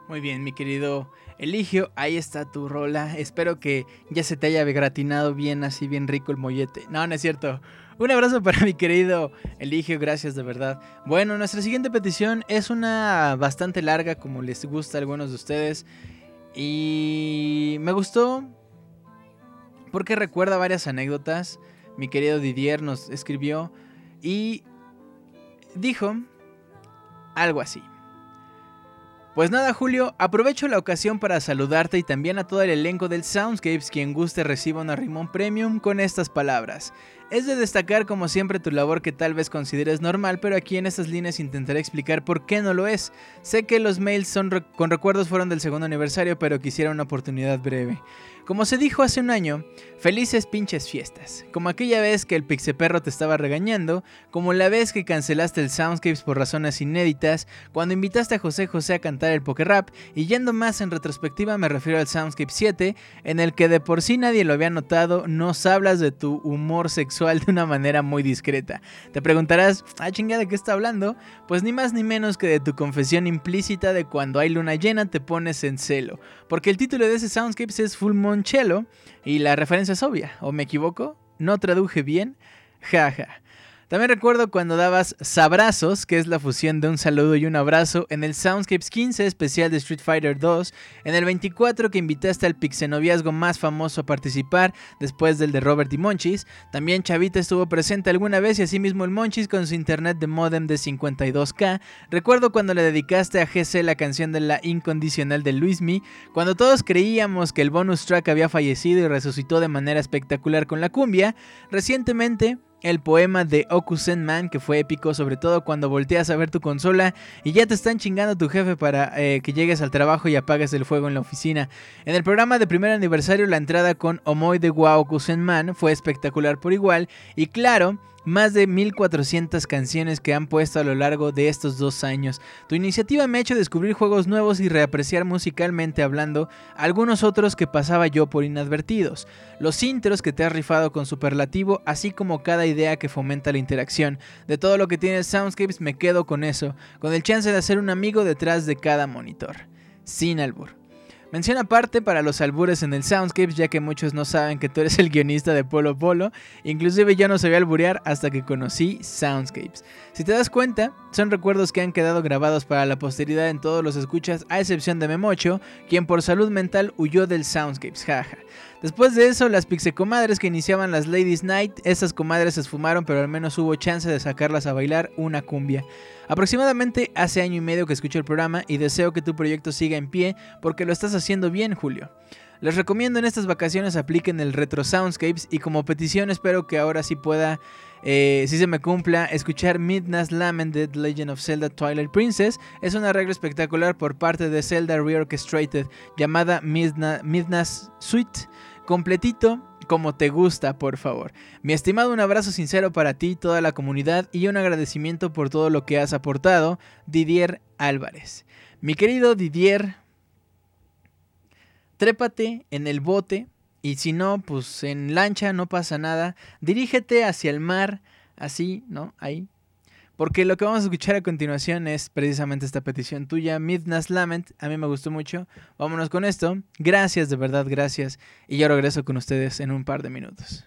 Muy bien, mi querido Eligio, ahí está tu rola. Espero que ya se te haya gratinado bien, así bien rico el mollete. No, no es cierto. Un abrazo para mi querido Eligio, gracias de verdad. Bueno, nuestra siguiente petición es una bastante larga, como les gusta a algunos de ustedes. Y me gustó porque recuerda varias anécdotas. Mi querido Didier nos escribió y dijo algo así. Pues nada, Julio, aprovecho la ocasión para saludarte y también a todo el elenco del Soundscapes quien guste reciba una Rimón Premium con estas palabras. Es de destacar como siempre tu labor que tal vez consideres normal, pero aquí en estas líneas intentaré explicar por qué no lo es. Sé que los mails son con recuerdos fueron del segundo aniversario, pero quisiera una oportunidad breve. Como se dijo hace un año, felices pinches fiestas. Como aquella vez que el Pixeperro te estaba regañando, como la vez que cancelaste el Soundscapes por razones inéditas, cuando invitaste a José José a cantar el Poker Rap, y yendo más en retrospectiva me refiero al Soundscape 7, en el que de por sí nadie lo había notado, nos hablas de tu humor sexual de una manera muy discreta. Te preguntarás, ah chingada, ¿de qué está hablando? Pues ni más ni menos que de tu confesión implícita de cuando hay luna llena te pones en celo. Porque el título de ese Soundscapes es Full Moon Cello y la referencia es obvia, ¿o me equivoco? ¿No traduje bien? Jaja. También recuerdo cuando dabas Sabrazos, que es la fusión de un saludo y un abrazo, en el Soundscapes 15 especial de Street Fighter 2, en el 24 que invitaste al pixenoviazgo más famoso a participar después del de Robert y Monchis. También Chavita estuvo presente alguna vez y asimismo el Monchis con su internet de modem de 52k. Recuerdo cuando le dedicaste a GC la canción de la incondicional de Luismi, cuando todos creíamos que el bonus track había fallecido y resucitó de manera espectacular con la cumbia. Recientemente el poema de Okusen Man, que fue épico, sobre todo cuando volteas a ver tu consola y ya te están chingando tu jefe para eh, que llegues al trabajo y apagues el fuego en la oficina. En el programa de primer aniversario, la entrada con Omoy de Wa Okusen Man fue espectacular por igual, y claro, más de 1400 canciones que han puesto a lo largo de estos dos años. Tu iniciativa me ha hecho descubrir juegos nuevos y reapreciar musicalmente hablando algunos otros que pasaba yo por inadvertidos. Los intros que te has rifado con superlativo, así como cada idea que fomenta la interacción. De todo lo que tiene Soundscapes me quedo con eso, con el chance de hacer un amigo detrás de cada monitor. Sin albur. Mención aparte para los albures en el Soundscapes, ya que muchos no saben que tú eres el guionista de Polo Polo. Inclusive yo no sabía alburear hasta que conocí Soundscapes. Si te das cuenta, son recuerdos que han quedado grabados para la posteridad en todos los escuchas, a excepción de Memocho, quien por salud mental huyó del Soundscapes, jaja. Después de eso, las pixecomadres que iniciaban las Ladies Night, esas comadres se esfumaron, pero al menos hubo chance de sacarlas a bailar una cumbia. Aproximadamente hace año y medio que escucho el programa y deseo que tu proyecto siga en pie porque lo estás haciendo bien, Julio. Les recomiendo en estas vacaciones apliquen el Retro Soundscapes y como petición espero que ahora sí pueda, eh, si se me cumpla, escuchar Midnight's Lamented Legend of Zelda Twilight Princess. Es un arreglo espectacular por parte de Zelda Reorchestrated llamada Midnight's Suite completito como te gusta, por favor. Mi estimado, un abrazo sincero para ti, toda la comunidad y un agradecimiento por todo lo que has aportado, Didier Álvarez. Mi querido Didier, trépate en el bote y si no, pues en lancha no pasa nada. Dirígete hacia el mar, así, ¿no? Ahí, porque lo que vamos a escuchar a continuación es precisamente esta petición tuya, Midnight's Lament. A mí me gustó mucho. Vámonos con esto. Gracias, de verdad, gracias. Y yo regreso con ustedes en un par de minutos.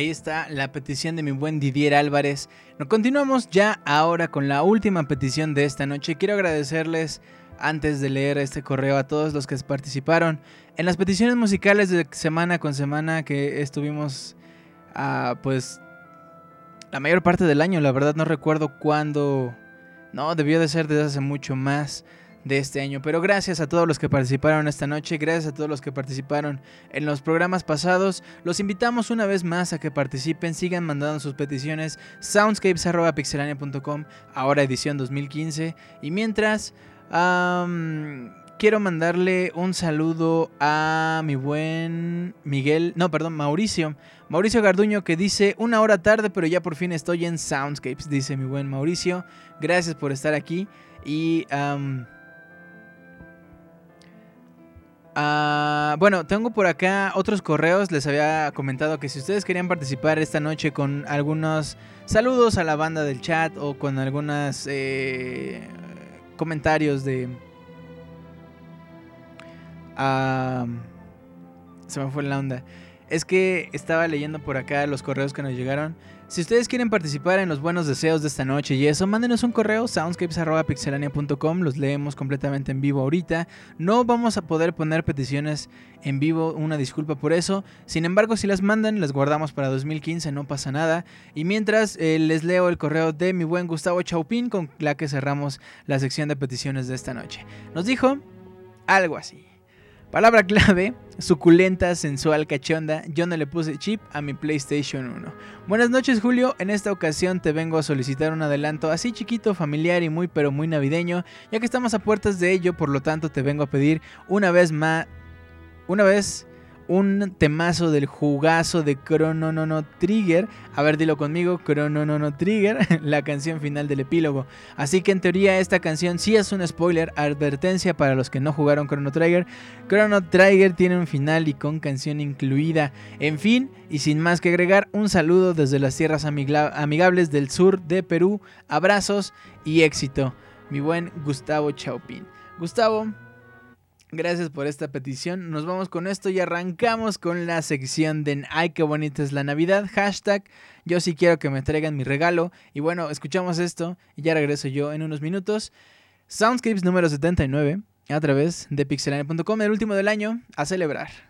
Ahí está la petición de mi buen Didier Álvarez. Continuamos ya ahora con la última petición de esta noche. Quiero agradecerles antes de leer este correo a todos los que participaron en las peticiones musicales de semana con semana que estuvimos ah, pues la mayor parte del año. La verdad no recuerdo cuándo. No, debió de ser desde hace mucho más de este año. Pero gracias a todos los que participaron esta noche, gracias a todos los que participaron en los programas pasados. Los invitamos una vez más a que participen, sigan mandando sus peticiones. soundscapes.pixelania.com, ahora edición 2015. Y mientras, quiero mandarle un saludo a mi buen Miguel, no, perdón, Mauricio. Mauricio Garduño que dice, una hora tarde, pero ya por fin estoy en Soundscapes, dice mi buen Mauricio. Gracias por estar aquí. Y... Ah, bueno, tengo por acá otros correos. Les había comentado que si ustedes querían participar esta noche con algunos saludos a la banda del chat o con algunos eh, comentarios de... se me fue la onda. Es que estaba leyendo por acá los correos que nos llegaron. Si ustedes quieren participar en los buenos deseos de esta noche y eso, mándenos un correo soundscapes.pixelania.com, los leemos completamente en vivo ahorita. No vamos a poder poner peticiones en vivo, una disculpa por eso. Sin embargo, si las mandan, las guardamos para 2015, no pasa nada. Y mientras eh, les leo el correo de mi buen Gustavo Chaupín con la que cerramos la sección de peticiones de esta noche. Nos dijo algo así. Palabra clave, suculenta, sensual, cachonda, yo no le puse chip a mi PlayStation 1. Buenas noches Julio, en esta ocasión te vengo a solicitar un adelanto así chiquito, familiar y muy pero muy navideño, ya que estamos a puertas de ello, por lo tanto te vengo a pedir una vez más, una vez un temazo del jugazo de Chrono No Trigger. A ver, dilo conmigo, Chrono No Trigger, la canción final del epílogo. Así que en teoría esta canción sí es un spoiler, advertencia para los que no jugaron Chrono Trigger. Chrono Trigger tiene un final y con canción incluida. En fin, y sin más que agregar, un saludo desde las tierras amigables del sur de Perú. Abrazos y éxito. Mi buen Gustavo Chaupin. Gustavo, Gracias por esta petición. Nos vamos con esto y arrancamos con la sección de Ay, qué bonita es la Navidad. Hashtag yo sí quiero que me traigan mi regalo. Y bueno, escuchamos esto y ya regreso yo en unos minutos. Soundscapes número 79 a través de pixelane.com, el último del año, a celebrar.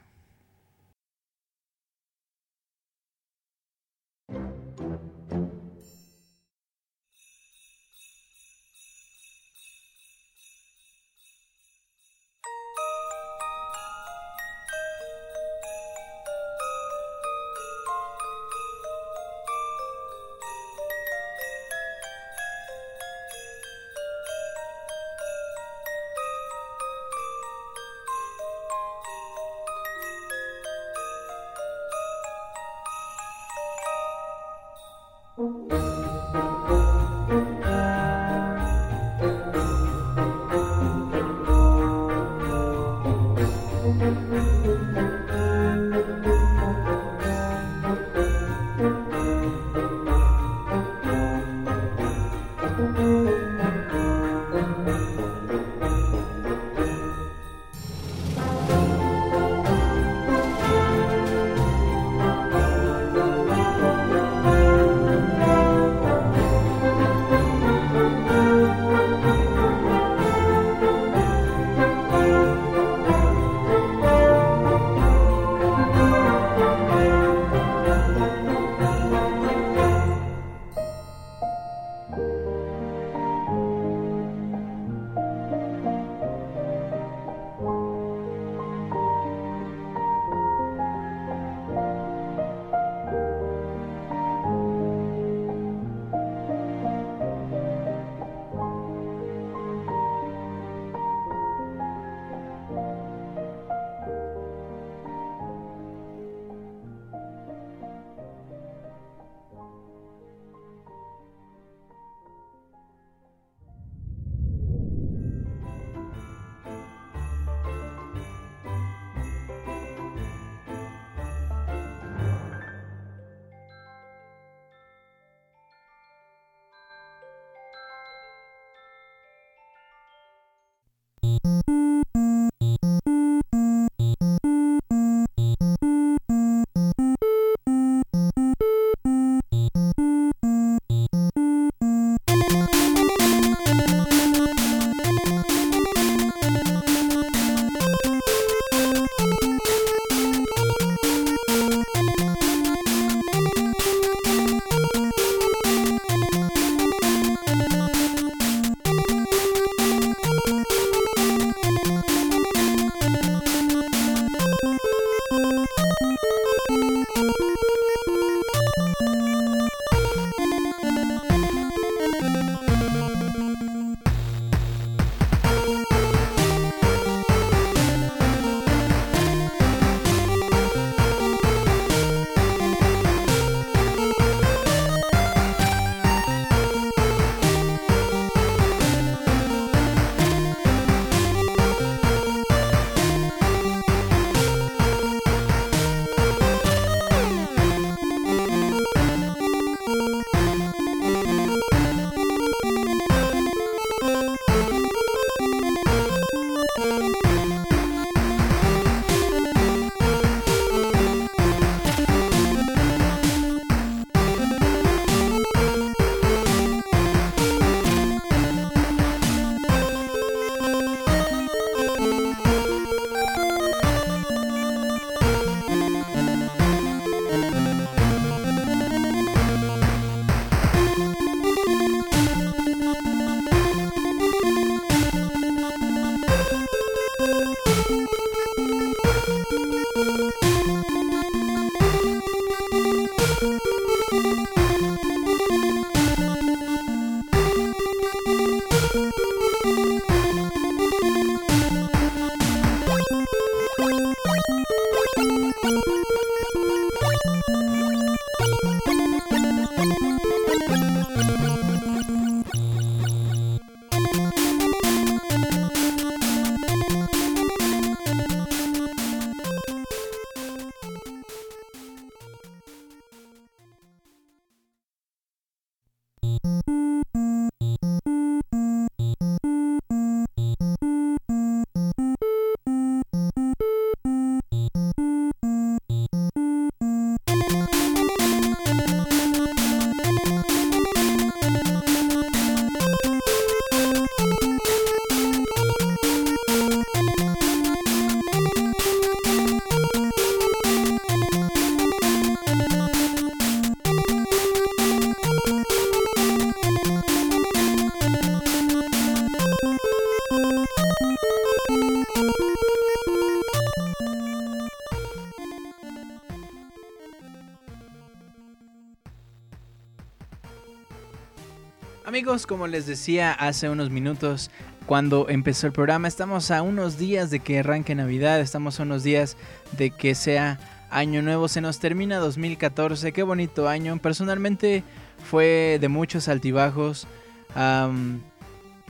Como les decía hace unos minutos cuando empezó el programa, estamos a unos días de que arranque Navidad, estamos a unos días de que sea Año Nuevo, se nos termina 2014, qué bonito año, personalmente fue de muchos altibajos,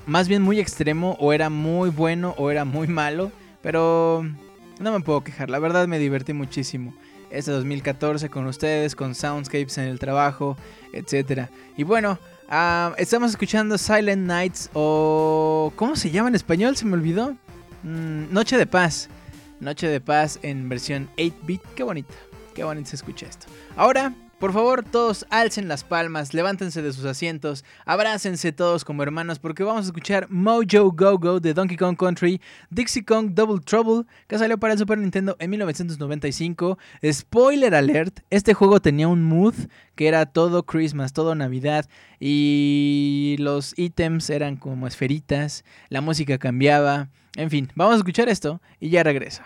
más bien muy extremo, o era muy bueno o era muy malo, pero no me puedo quejar, la verdad me divertí muchísimo este 2014 con ustedes, con Soundscapes en el trabajo, etc. Y bueno, Ah, estamos escuchando Silent Nights o... ¿Cómo se llama en español? Se me olvidó. Mm, Noche de Paz. Noche de Paz en versión 8-bit. Qué bonito. Qué bonito se escucha esto. Ahora por favor, todos alcen las palmas, levántense de sus asientos, abrácense todos como hermanos porque vamos a escuchar Mojo Go Go de Donkey Kong Country, Dixie Kong Double Trouble, que salió para el Super Nintendo en 1995. Spoiler alert, este juego tenía un mood que era todo Christmas, todo Navidad y los ítems eran como esferitas, la música cambiaba, en fin, vamos a escuchar esto y ya regreso.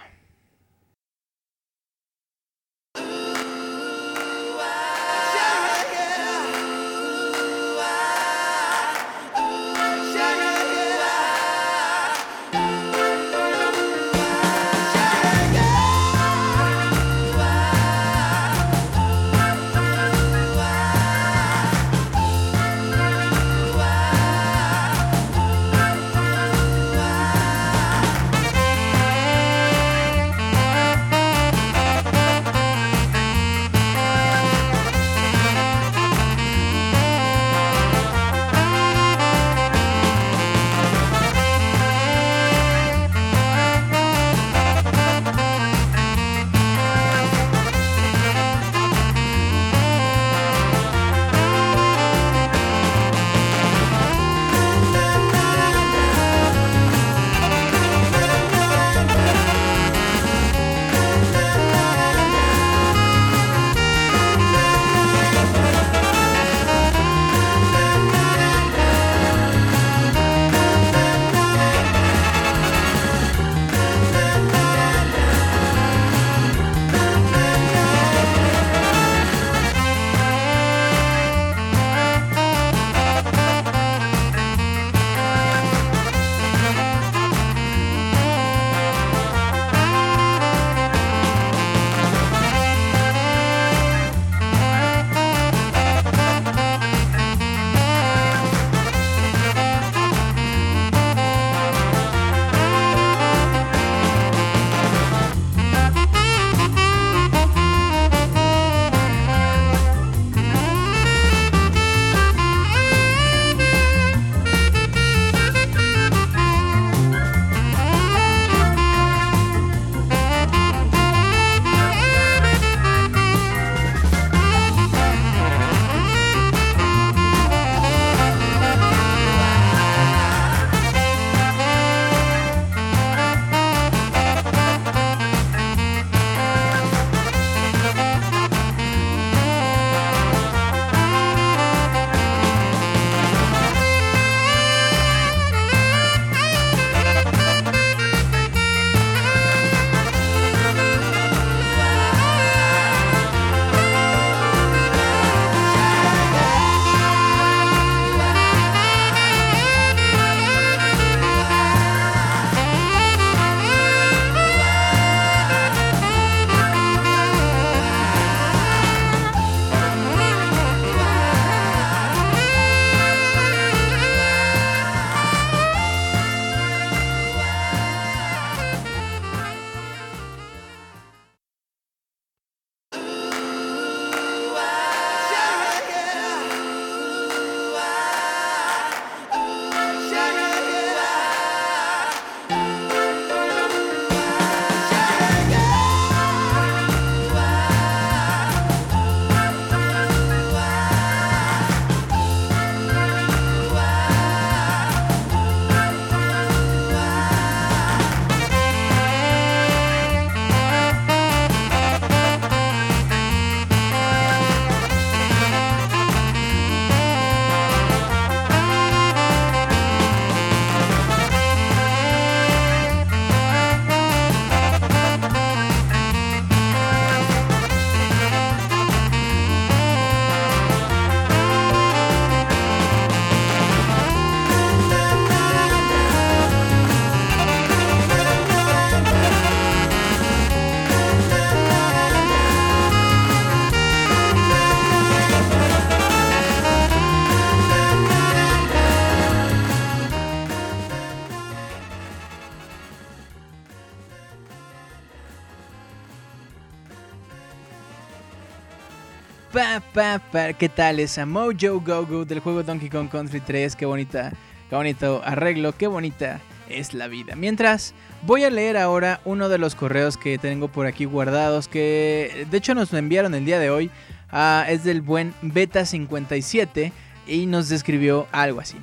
Pa. ¿Qué tal esa Mojo Go Go del juego Donkey Kong Country 3? Qué bonita, qué bonito arreglo, qué bonita es la vida. Mientras, voy a leer ahora uno de los correos que tengo por aquí guardados, que de hecho nos lo enviaron el día de hoy. Ah, es del buen Beta57 y nos describió algo así.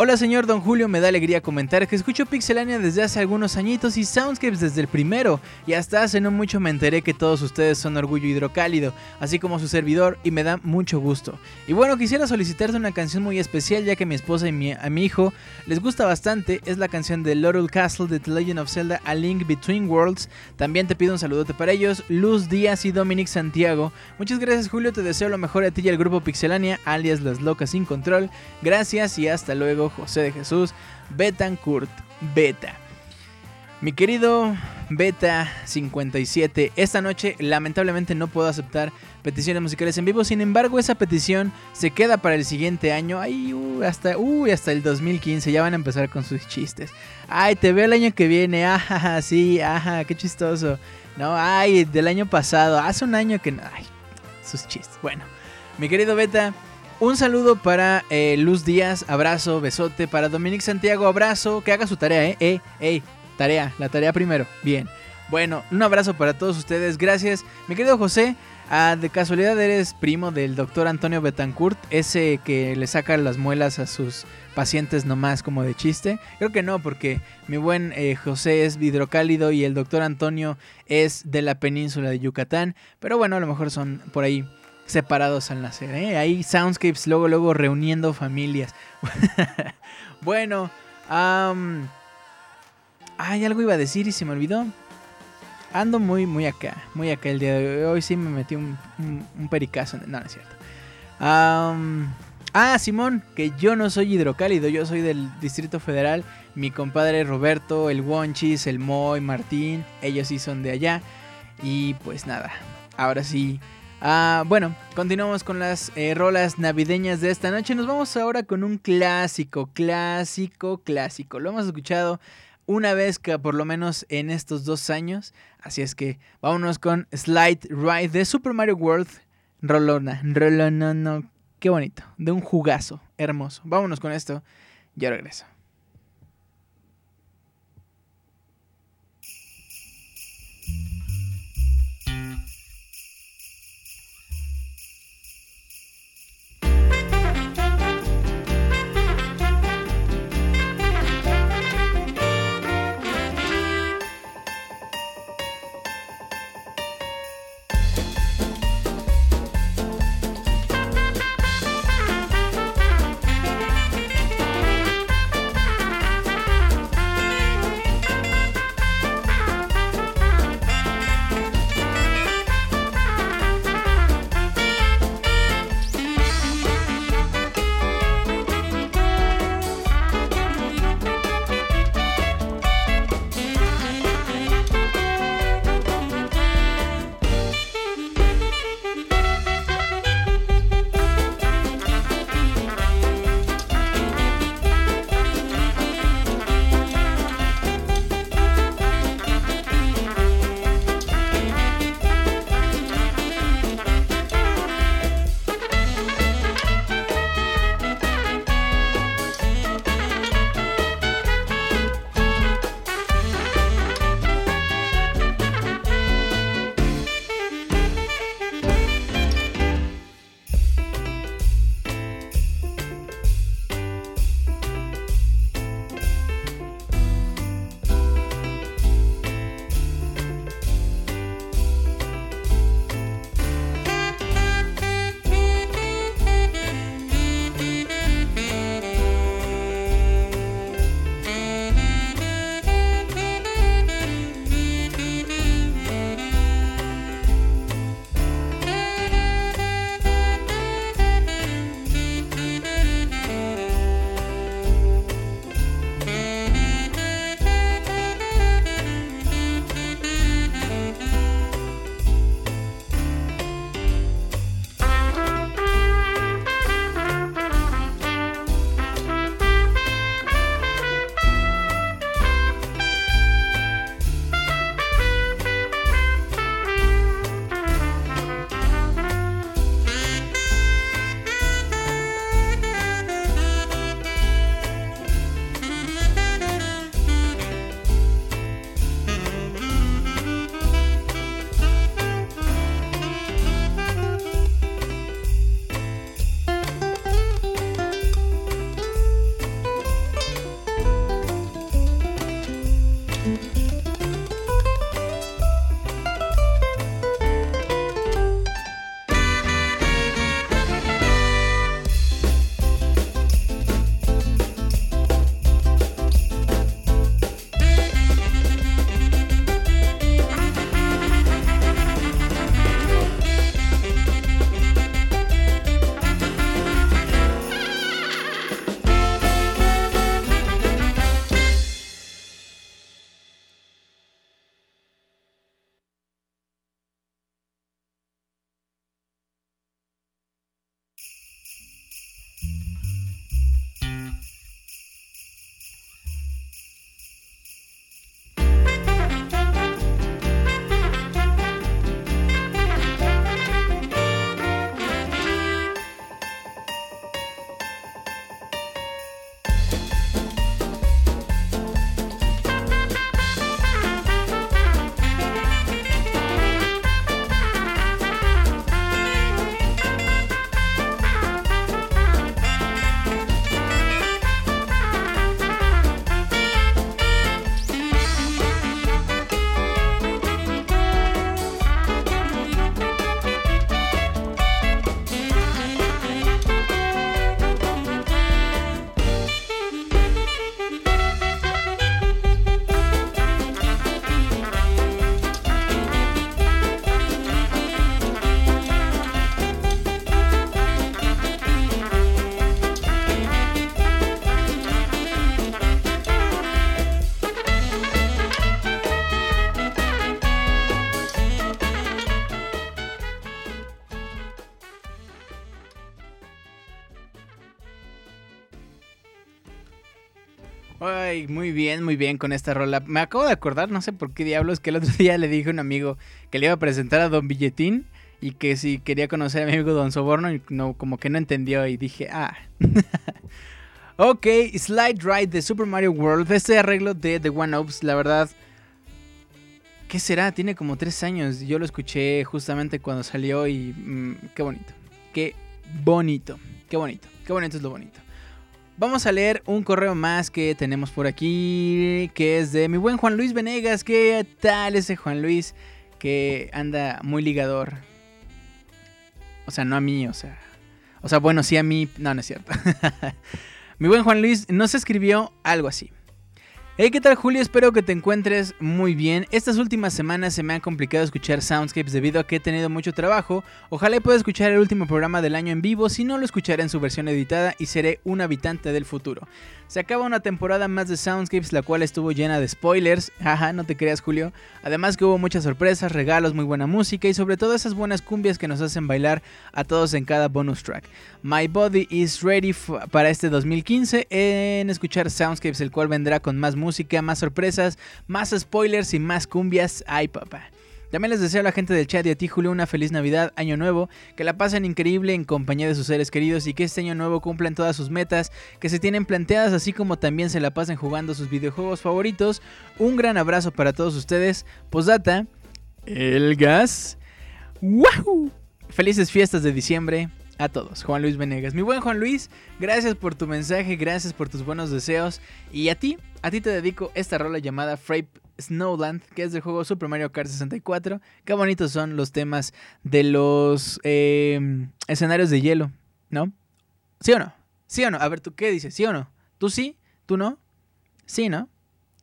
Hola señor Don Julio, me da alegría comentar que escucho Pixelania desde hace algunos añitos y Soundscapes desde el primero, y hasta hace no mucho me enteré que todos ustedes son Orgullo Hidrocálido, así como su servidor, y me da mucho gusto. Y bueno, quisiera solicitarte una canción muy especial ya que mi esposa y a mi hijo les gusta bastante, es la canción de Laurel Castle de The Legend of Zelda A Link Between Worlds. También te pido un saludote para ellos, Luz Díaz y Dominic Santiago. Muchas gracias Julio, te deseo lo mejor a ti y al grupo Pixelania, alias Las Locas Sin Control. Gracias y hasta luego. José de Jesús Betancourt Beta. Mi querido Beta 57, esta noche lamentablemente no puedo aceptar peticiones musicales en vivo, sin embargo esa petición se queda para el siguiente año, ay, uh, hasta, hasta el 2015, ya van a empezar con sus chistes. Ay, te veo el año que viene, ajá, sí, ajá, qué chistoso. No, ay, del año pasado, hace un año que... Ay, sus chistes. Bueno, mi querido Beta, un saludo para eh, Luz Díaz, abrazo, besote. Para Dominic Santiago, abrazo. Que haga su tarea, ¿eh? Eh, eh, tarea, la tarea primero. Bien. Bueno, un abrazo para todos ustedes. Gracias. Mi querido José, ah, de casualidad eres primo del doctor Antonio Betancourt, ese que le saca las muelas a sus pacientes nomás como de chiste. Creo que no, porque mi buen eh, José es hidrocálido y el doctor Antonio es de la península de Yucatán. Pero bueno, a lo mejor son por ahí separados al nacer. ¿eh? Ahí Soundscapes luego, luego reuniendo familias. bueno, hay algo iba a decir y se me olvidó. Ando muy, muy acá, muy acá el día de hoy. Hoy sí me metí un, un, pericazo. No, no es cierto. ah, Simón, que yo no soy hidrocálido, yo soy del Distrito Federal. Mi compadre Roberto, el Wonchis, el Moy, Martín, ellos sí son de allá. Y pues nada, ahora sí Ah, bueno, continuamos con las eh, rolas navideñas de esta noche. Nos vamos ahora con un clásico, clásico, clásico. Lo hemos escuchado una vez que por lo menos en estos dos años. Así es que vámonos con Slide Ride de Super Mario World. Rolona, rolona, no, qué bonito. De un jugazo, hermoso. Vámonos con esto. Ya regreso. Muy bien, muy bien con esta rola. Me acabo de acordar, no sé por qué diablos, que el otro día le dije a un amigo que le iba a presentar a Don Billetín y que si quería conocer a mi amigo Don Soborno y no, como que no entendió y dije, ah. ok, Slide Ride de Super Mario World, este arreglo de The One Ups, la verdad, ¿qué será? Tiene como tres años, yo lo escuché justamente cuando salió y mm, qué bonito, qué bonito, qué bonito, qué bonito es lo bonito. Vamos a leer un correo más que tenemos por aquí, que es de mi buen Juan Luis Venegas. ¿Qué tal ese Juan Luis que anda muy ligador? O sea, no a mí, o sea. O sea, bueno, sí a mí. No, no es cierto. mi buen Juan Luis nos escribió algo así. Hey, ¿qué tal Julio? Espero que te encuentres muy bien. Estas últimas semanas se me ha complicado escuchar Soundscapes debido a que he tenido mucho trabajo. Ojalá pueda escuchar el último programa del año en vivo, si no lo escucharé en su versión editada y seré un habitante del futuro. Se acaba una temporada más de Soundscapes, la cual estuvo llena de spoilers. Jaja, no te creas, Julio. Además que hubo muchas sorpresas, regalos, muy buena música y sobre todo esas buenas cumbias que nos hacen bailar a todos en cada bonus track. My body is ready para este 2015 en escuchar Soundscapes, el cual vendrá con más música, más sorpresas, más spoilers y más cumbias. Ay, papá. También les deseo a la gente del chat y a ti, Julio, una feliz Navidad, Año Nuevo, que la pasen increíble en compañía de sus seres queridos y que este año nuevo cumplan todas sus metas que se tienen planteadas, así como también se la pasen jugando sus videojuegos favoritos. Un gran abrazo para todos ustedes. Posdata, el gas. ¡Wahoo! Felices fiestas de diciembre a todos. Juan Luis Venegas. Mi buen Juan Luis, gracias por tu mensaje, gracias por tus buenos deseos. Y a ti, a ti te dedico esta rola llamada Frape Snowland, que es del juego Super Mario Kart 64. Qué bonitos son los temas de los em, escenarios de hielo, ¿no? ¿Sí o no? ¿Sí o no? A ver, ¿tú qué dices? ¿Sí o no? ¿Tú sí? ¿Tú no? ¿Sí, no?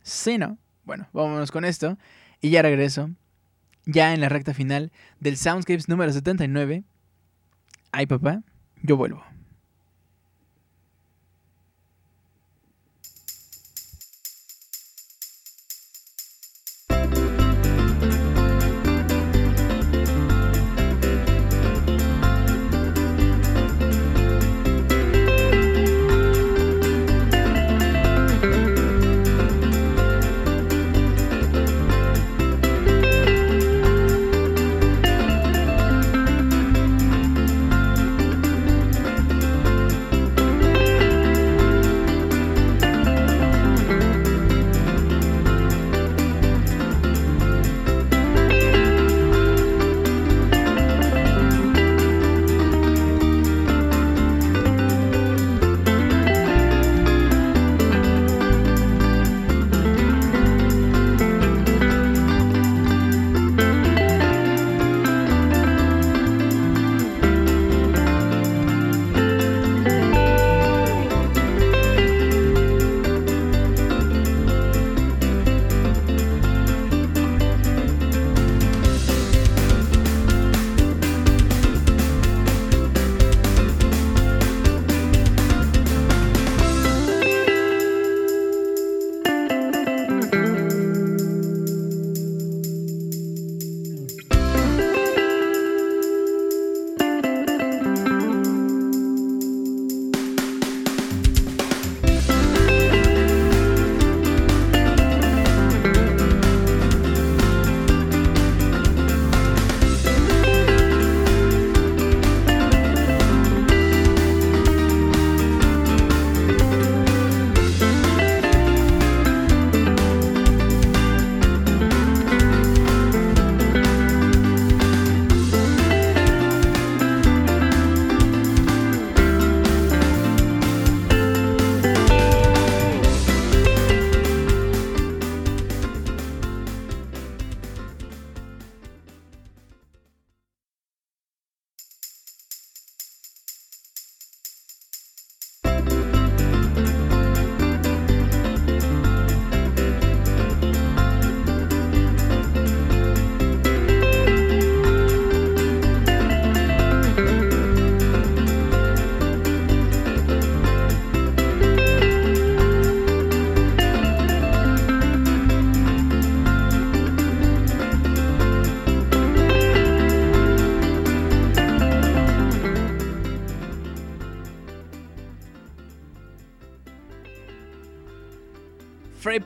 ¿Sí, no? Bueno, vámonos con esto. Y ya regreso, ya en la recta final del Soundscapes número 79. Ay, papá, yo vuelvo.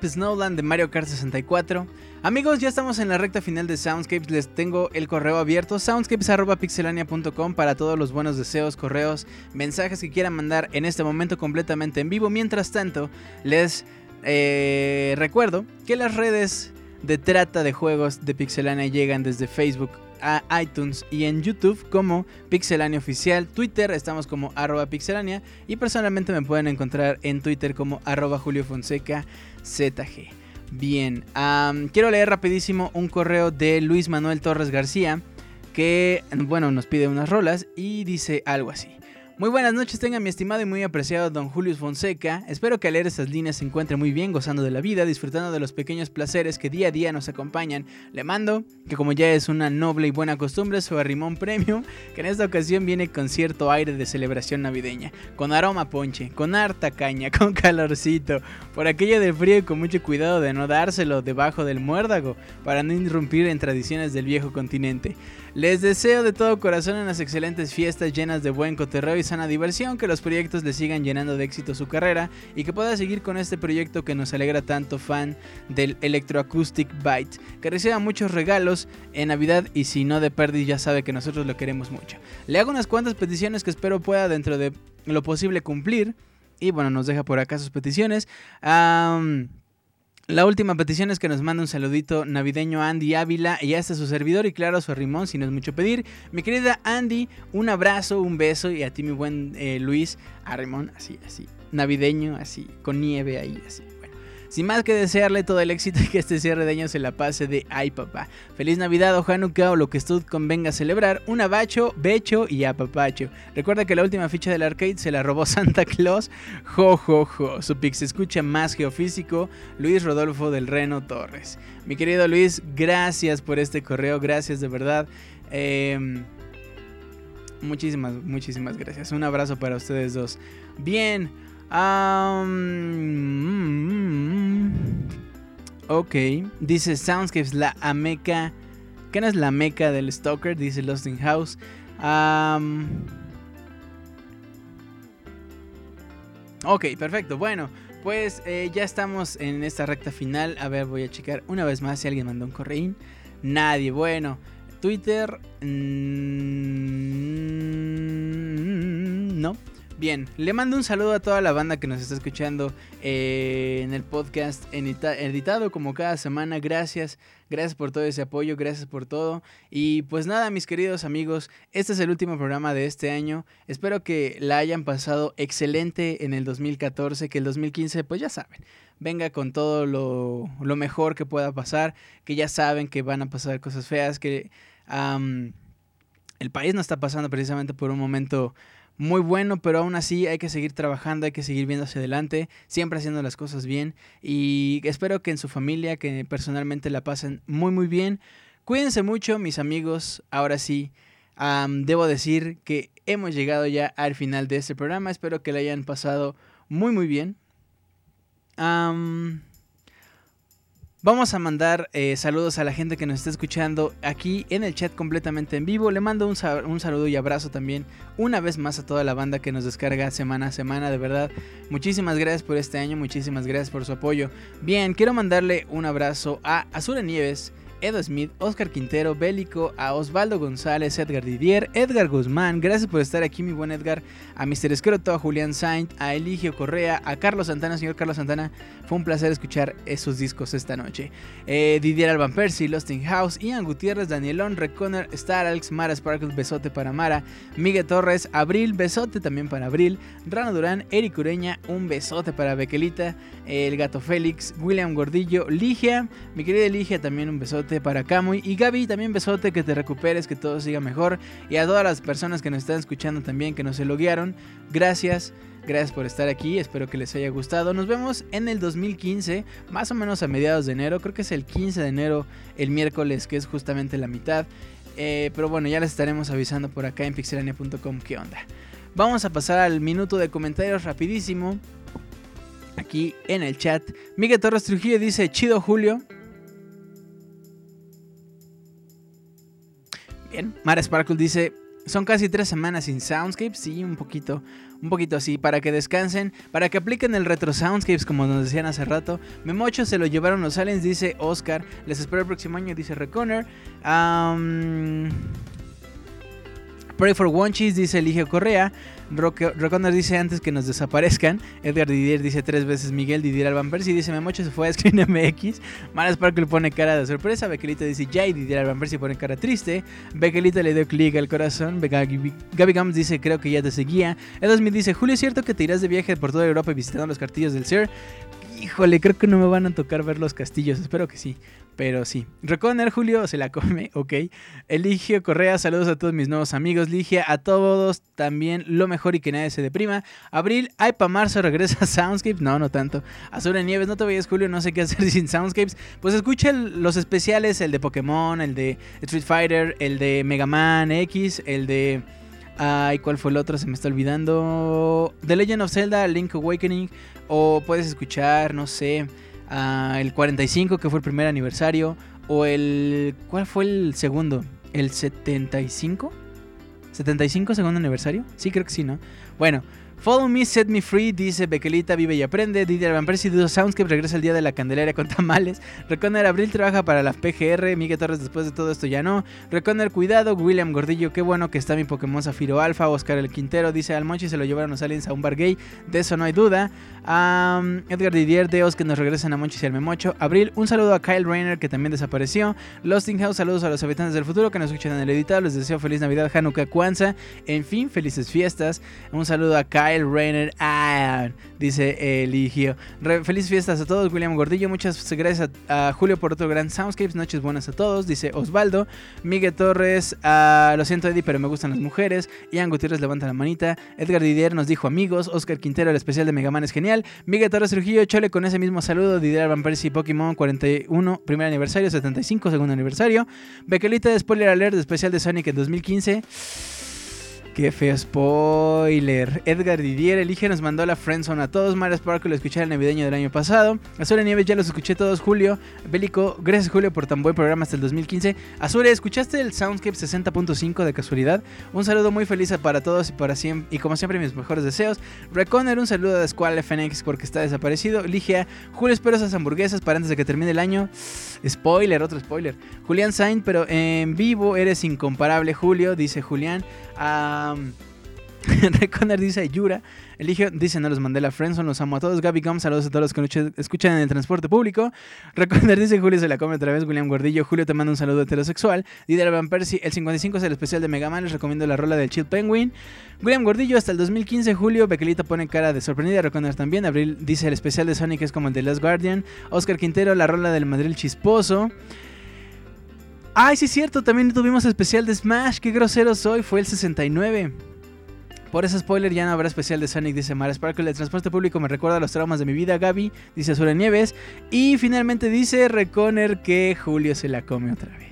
Snowland de Mario Kart 64. Amigos, ya estamos en la recta final de Soundscapes. Les tengo el correo abierto: soundscapes.pixelania.com para todos los buenos deseos, correos, mensajes que quieran mandar en este momento completamente en vivo. Mientras tanto, les eh, recuerdo que las redes de trata de juegos de Pixelania llegan desde Facebook a iTunes y en YouTube como Pixelania Oficial, Twitter estamos como arroba pixelania y personalmente me pueden encontrar en Twitter como arroba Julio Fonseca ZG. Bien, quiero leer rapidísimo un correo de Luis Manuel Torres García que, bueno, nos pide unas rolas y dice algo así. Muy buenas noches, tenga mi estimado y muy apreciado don Julius Fonseca. Espero que al leer estas líneas se encuentre muy bien, gozando de la vida, disfrutando de los pequeños placeres que día a día nos acompañan. Le mando, que como ya es una noble y buena costumbre, su arrimón premium, que en esta ocasión viene con cierto aire de celebración navideña, con aroma ponche, con harta caña, con calorcito, por aquello del frío y con mucho cuidado de no dárselo debajo del muérdago, para no irrumpir en tradiciones del viejo continente. Les deseo de todo corazón unas excelentes fiestas llenas de buen coterreo y sana diversión, que los proyectos le sigan llenando de éxito su carrera y que pueda seguir con este proyecto que nos alegra tanto fan del Electroacoustic Byte, que reciba muchos regalos en Navidad y si no de perdiz ya sabe que nosotros lo queremos mucho. Le hago unas cuantas peticiones que espero pueda dentro de lo posible cumplir y bueno, nos deja por acá sus peticiones. La última petición es que nos mande un saludito navideño a Andy Ávila y a este su servidor y claro a su arrimón si no es mucho pedir. Mi querida Andy, un abrazo, un beso y a ti mi buen eh, Luis Arrimón, así, así, navideño, así, con nieve ahí, así. Sin más que desearle todo el éxito y que este cierre de año se la pase de ay papá. Feliz Navidad o Hanukkah o lo que usted convenga celebrar. Un abacho, becho y apapacho. Recuerda que la última ficha del arcade se la robó Santa Claus. Jo, jo, jo. Su pic se escucha más geofísico. Luis Rodolfo del Reno Torres. Mi querido Luis, gracias por este correo. Gracias de verdad. Em, muchísimas, muchísimas gracias. Un abrazo para ustedes dos. Bien ok, dice Soundscapes, la ameca. ¿Qué no es la meca del Stalker? Dice Lost in House. ok, perfecto. Bueno, pues eh, ya estamos en esta recta final. A ver, voy a checar una vez más si alguien mandó un correín. Nadie. Bueno, Twitter. No. Bien, le mando un saludo a toda la banda que nos está escuchando eh, en el podcast editado como cada semana. Gracias, gracias por todo ese apoyo, gracias por todo. Y pues nada, mis queridos amigos, este es el último programa de este año. Espero que la hayan pasado excelente en el 2014, que el 2015, pues ya saben, venga con todo lo, lo mejor que pueda pasar, que ya saben que van a pasar cosas feas, que el país no está pasando precisamente por un momento muy bueno, pero aún así hay que seguir trabajando, hay que seguir viendo hacia adelante, siempre haciendo las cosas bien y espero que en su familia, que personalmente la pasen muy muy bien. Cuídense mucho, mis amigos. Ahora sí, debo decir que hemos llegado ya al final de este programa. Espero que le hayan pasado muy muy bien. Vamos a mandar eh, saludos a la gente que nos está escuchando aquí en el chat completamente en vivo. Le mando un, un, saludo y abrazo también una vez más a toda la banda que nos descarga semana a semana. De verdad, muchísimas gracias por este año, muchísimas gracias por su apoyo. Bien, quiero mandarle un abrazo a Azura Nieves, Edo Smith, Oscar Quintero, Bélico, a Osvaldo González, Edgar Didier, Edgar Guzmán, gracias por estar aquí mi buen Edgar, a Mr. Escroto, a Julián Saint, a Eligio Correa, a Carlos Santana, señor Carlos Santana, fue un placer escuchar esos discos esta noche. Eh, Didier Alban Percy, Lost in House, Ian Gutiérrez, Danielón, Reconer, Star Alex, Mara Sparkles, besote para Mara, Miguel Torres, Abril, besote también para Abril, Rano Durán, Eric Ureña, un besote para Bequelita, El Gato Félix, William Gordillo, Ligia, mi querida Ligia también un besote para Camuy. Y Gaby, también besote, que te recuperes, que todo siga mejor. Y a todas las personas que nos están escuchando también, que nos elogiaron, gracias. Gracias por estar aquí, espero que les haya gustado. Nos vemos en el 2015, más o menos a mediados de enero, creo que es el 15 de enero, el miércoles, que es justamente la mitad. Eh, pero bueno, ya les estaremos avisando por acá en pixelania.com qué onda. Vamos a pasar al minuto de comentarios rapidísimo. Aquí en el chat. Miguel Torres Trujillo dice, chido Julio. Bien, Mara Sparkle dice, son casi tres semanas sin Soundscapes, sí, un poquito, un poquito así, para que descansen, para que apliquen el retro Soundscapes como nos decían hace rato. Memocho se lo llevaron los aliens, dice Oscar. Les espero el próximo año, dice Reconer. Pray for Wonchis, dice Eligio Correa. Roconer dice antes que nos desaparezcan. Edgar Didier dice tres veces Miguel Didier Alban Percy. Dice Memocho se fue a Screen MX. Maras le pone cara de sorpresa. Bequelito dice Jay Didier Alban Percy pone cara triste. Bequelito le dio clic al corazón. Gaby, Gums dice creo que ya te seguía. Edosmith dice Julio es cierto que te irás de viaje por toda Europa visitando los castillos del Ser. Híjole, creo que no me van a tocar ver los castillos. Espero que sí. Pero sí. Reconer Julio se la come, ok. Eligio Correa, saludos a todos mis nuevos amigos. Ligia, a todos también lo mejor y que nadie se deprima. Abril, ay, pa' marzo regresa Soundscapes. No, no tanto. Azura Nieves, no te vayas, Julio, no sé qué hacer sin Soundscapes. Pues escucha los especiales: el de Pokémon, el de Street Fighter, el de Mega Man X, el de. Ay, ¿cuál fue el otro? Se me está olvidando. The Legend of Zelda, Link Awakening. O puedes escuchar, no sé el 45, que fue el primer aniversario, o el... ¿Cuál fue el segundo? ¿El 75? ¿75 segundo aniversario? Sí, creo que sí, ¿no? Bueno, Follow Me, Set Me Free, dice Bequelita, vive y aprende. Didier Van Persie, Dudo Soundscape, regresa el día de la Candelaria con tamales. Reconer Abril trabaja para la PGR. Miguel Torres, después de todo esto ya no. Reconer Cuidado, William Gordillo, qué bueno que está mi Pokémon Zafiro Alpha. Oscar el Quintero, dice Almonchi, se lo llevaron los aliens a un bar gay. De eso no hay duda. Edgar Didier, Deos, que nos regresan a Monchis y al Memocho. Abril, un saludo a Kyle Rayner, que también desapareció. Losting House, saludos a los habitantes del futuro que nos escuchan en el editado. Les deseo feliz Navidad, Hanukkah, Kwanzaa. En fin, felices fiestas. Un saludo a Kyle Rainer ah, dice Eligio. feliz fiestas a todos, William Gordillo. Muchas gracias a, Julio por otro gran Soundscapes. Noches buenas a todos, dice Osvaldo. Miguel Torres, ah, lo siento Eddie, pero me gustan las mujeres. Ian Gutiérrez levanta la manita. Edgar Didier nos dijo amigos. Oscar Quintero, el especial de Megaman es genial. Miguel Torres Trujillo, Chole con ese mismo saludo. Didier Van Persie, Pokémon 41, primer aniversario, 75, segundo aniversario. Bequelita de Spoiler Alert, especial de Sonic en 2015. Qué feo spoiler. Edgar Didier elige nos mandó la Friendzone a todos. Mario Sparkle lo escuché el navideño del año pasado. Azure Nieves ya los escuché todos. Julio, Bélico, gracias Julio por tan buen programa hasta el 2015. Azure, ¿escuchaste el Soundscape 60.5 de casualidad? Un saludo muy feliz para todos y para siempre. Y como siempre, mis mejores deseos. Reconer, un saludo de Squall FNX porque está desaparecido. Ligia, Julio, espero esas hamburguesas para antes de que termine el año. Spoiler, otro spoiler. Julián Sainz, pero en vivo eres incomparable, Julio, dice Julián. Um, dice Yura. Eligio dice no los mandé la Friendzone, los amo a todos. Gaby Gum, saludos a todos los que escuchan en el transporte público. Reconer dice Julio se la come otra vez. William Gordillo, Julio te manda un saludo heterosexual. Didier Van Persie, el 55 es el especial de Mega Man. Les recomiendo la rola del Chill Penguin. William Gordillo, hasta el 2015. Julio, Bequelito pone cara de sorprendida. Reconer también. Abril dice el especial de Sonic es como el de Last Guardian. Oscar Quintero, la rola del Madrid Chisposo. Ay, sí es cierto, también tuvimos especial de Smash. Qué grosero soy, fue el 69. Por ese spoiler ya no habrá especial de Sonic, dice Mara Sparkle. El transporte público me recuerda los traumas de mi vida, Gaby, dice Azura Nieves. Y finalmente dice Reconer que Julio se la come otra vez.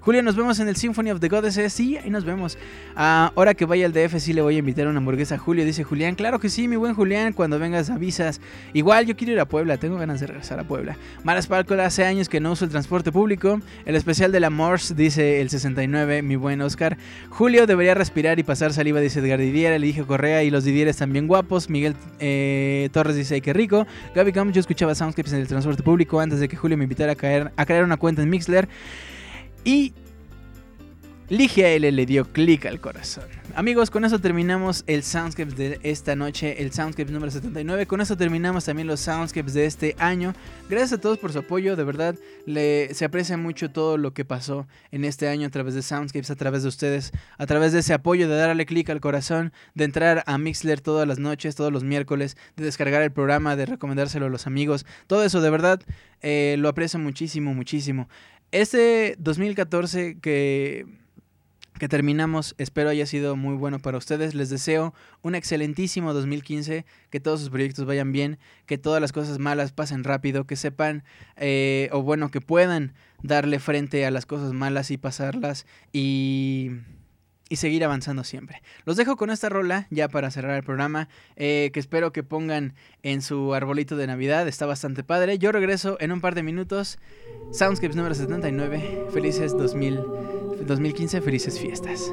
Julio, nos vemos en el Symphony of the Goddesses. Sí, ahí nos vemos. Ah, ahora que vaya al DF, sí le voy a invitar una hamburguesa a Julio. Dice Julián. Claro que sí, mi buen Julián. Cuando vengas, avisas. Igual yo quiero ir a Puebla. Tengo ganas de regresar a Puebla. Mara Sparkle, hace años que no uso el transporte público. El especial de la Morse, dice el 69, mi buen Oscar. Julio debería respirar y pasar saliva, dice Edgar Didier. Le dije Correa y los Didieres también guapos. Miguel eh, Torres dice, qué rico. Gaby Camp, yo escuchaba Soundscapes en el transporte público antes de que Julio me invitara a, caer, a crear una cuenta en Mixler. Y Ligia L le dio clic al corazón. Amigos, con eso terminamos el Soundscapes de esta noche, el Soundscapes número 79. Con eso terminamos también los Soundscapes de este año. Gracias a todos por su apoyo, de verdad le, se aprecia mucho todo lo que pasó en este año a través de Soundscapes, a través de ustedes, a través de ese apoyo de darle clic al corazón, de entrar a Mixler todas las noches, todos los miércoles, de descargar el programa, de recomendárselo a los amigos. Todo eso de verdad eh, lo aprecio muchísimo, muchísimo. Este 2014 que que terminamos. Espero haya sido muy bueno para ustedes. Les deseo un excelentísimo 2015, que todos sus proyectos vayan bien, que todas las cosas malas pasen rápido, que sepan, eh, o bueno, que puedan darle frente a las cosas malas y pasarlas y y seguir avanzando siempre. Los dejo con esta rola ya para cerrar el programa, eh, que espero que pongan en su arbolito de Navidad, está bastante padre. Yo regreso en un par de minutos. Soundscapes número 79, felices 2000, 2015, felices fiestas.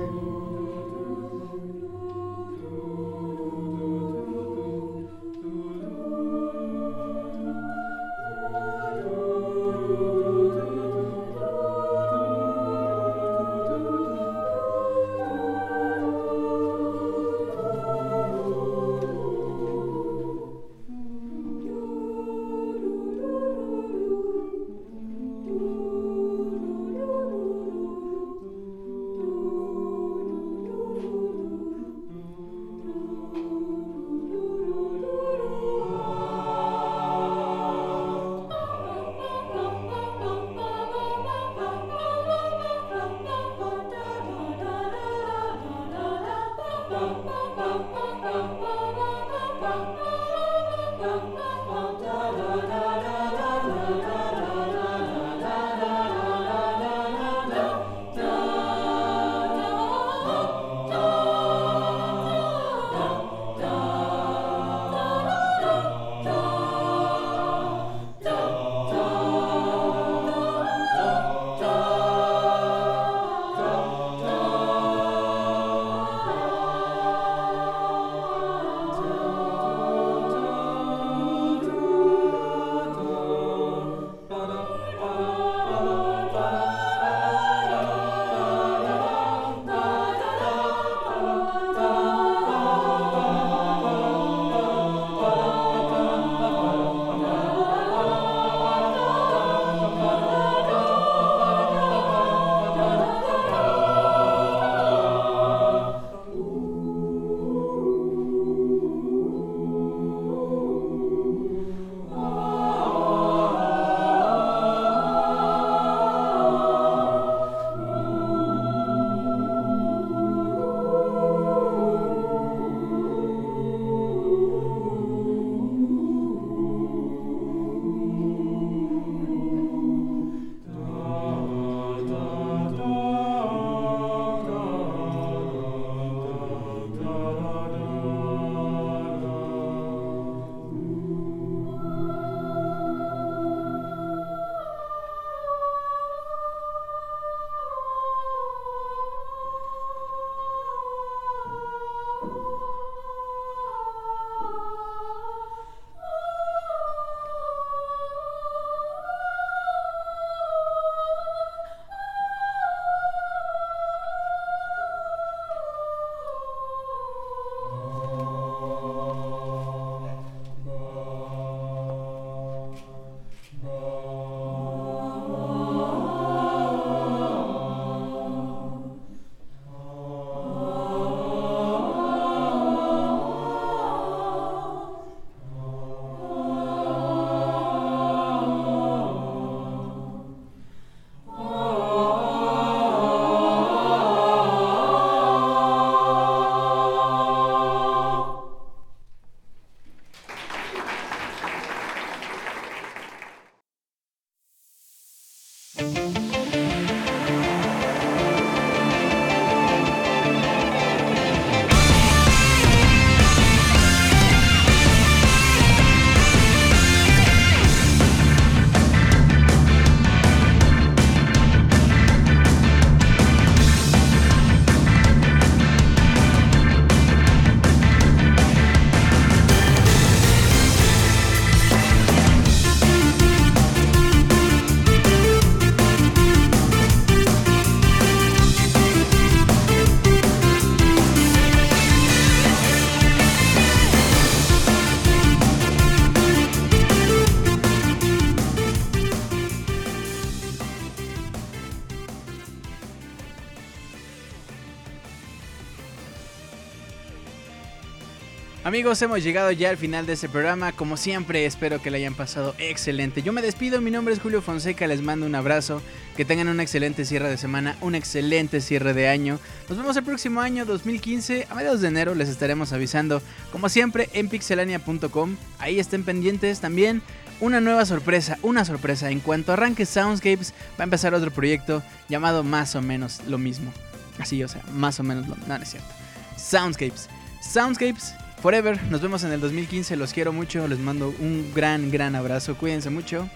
Amigos, hemos llegado ya al final de este programa. Como siempre, espero que le hayan pasado excelente. Yo me despido, mi nombre es Julio Fonseca, les mando un abrazo. Que tengan un excelente cierre de semana, un excelente cierre de año. Nos vemos el próximo año 2015, a mediados de enero les estaremos avisando, como siempre, en pixelania.com. Ahí estén pendientes también. Una nueva sorpresa, una sorpresa. En cuanto arranque Soundscapes, va a empezar otro proyecto llamado más o menos lo mismo. Así, o sea, más o menos lo mismo. No, no es cierto. Soundscapes. Soundscapes Forever. Nos vemos en el 2015. Los quiero mucho. Les mando un gran, gran abrazo. Cuídense mucho.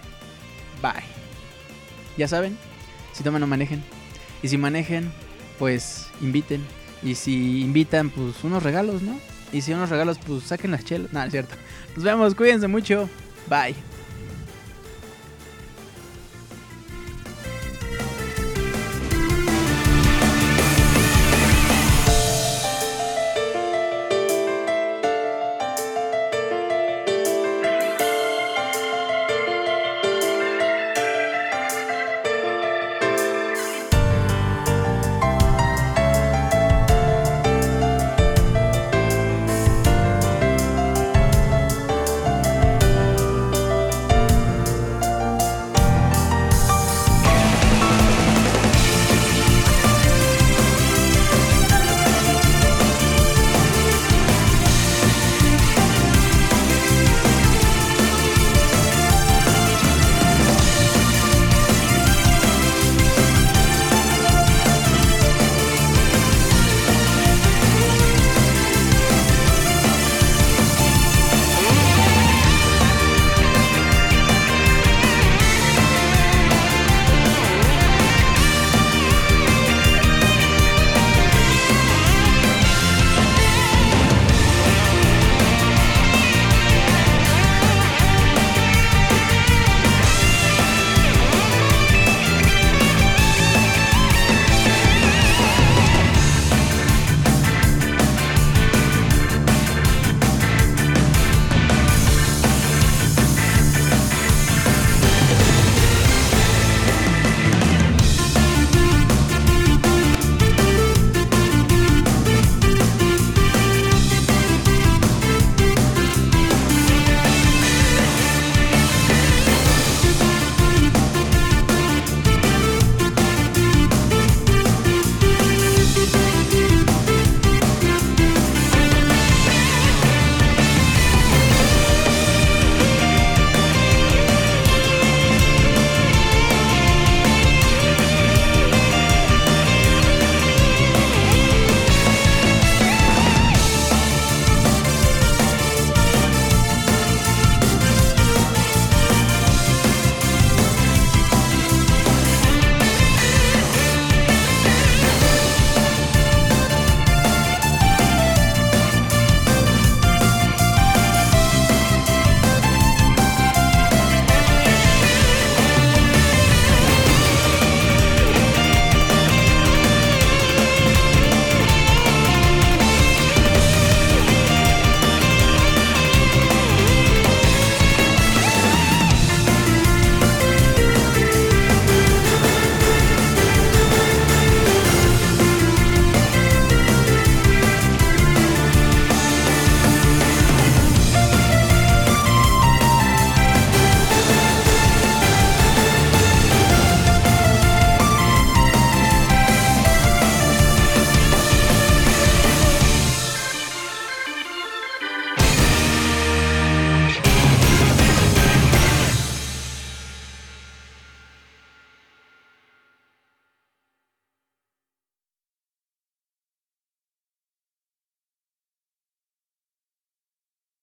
Bye. Ya saben, si toman no manejen. Y si manejen, pues inviten. Y si invitan, pues unos regalos, ¿no? Y si unos regalos, pues saquen las chelas. Nada, es cierto. Nos vemos. Cuídense mucho. Bye.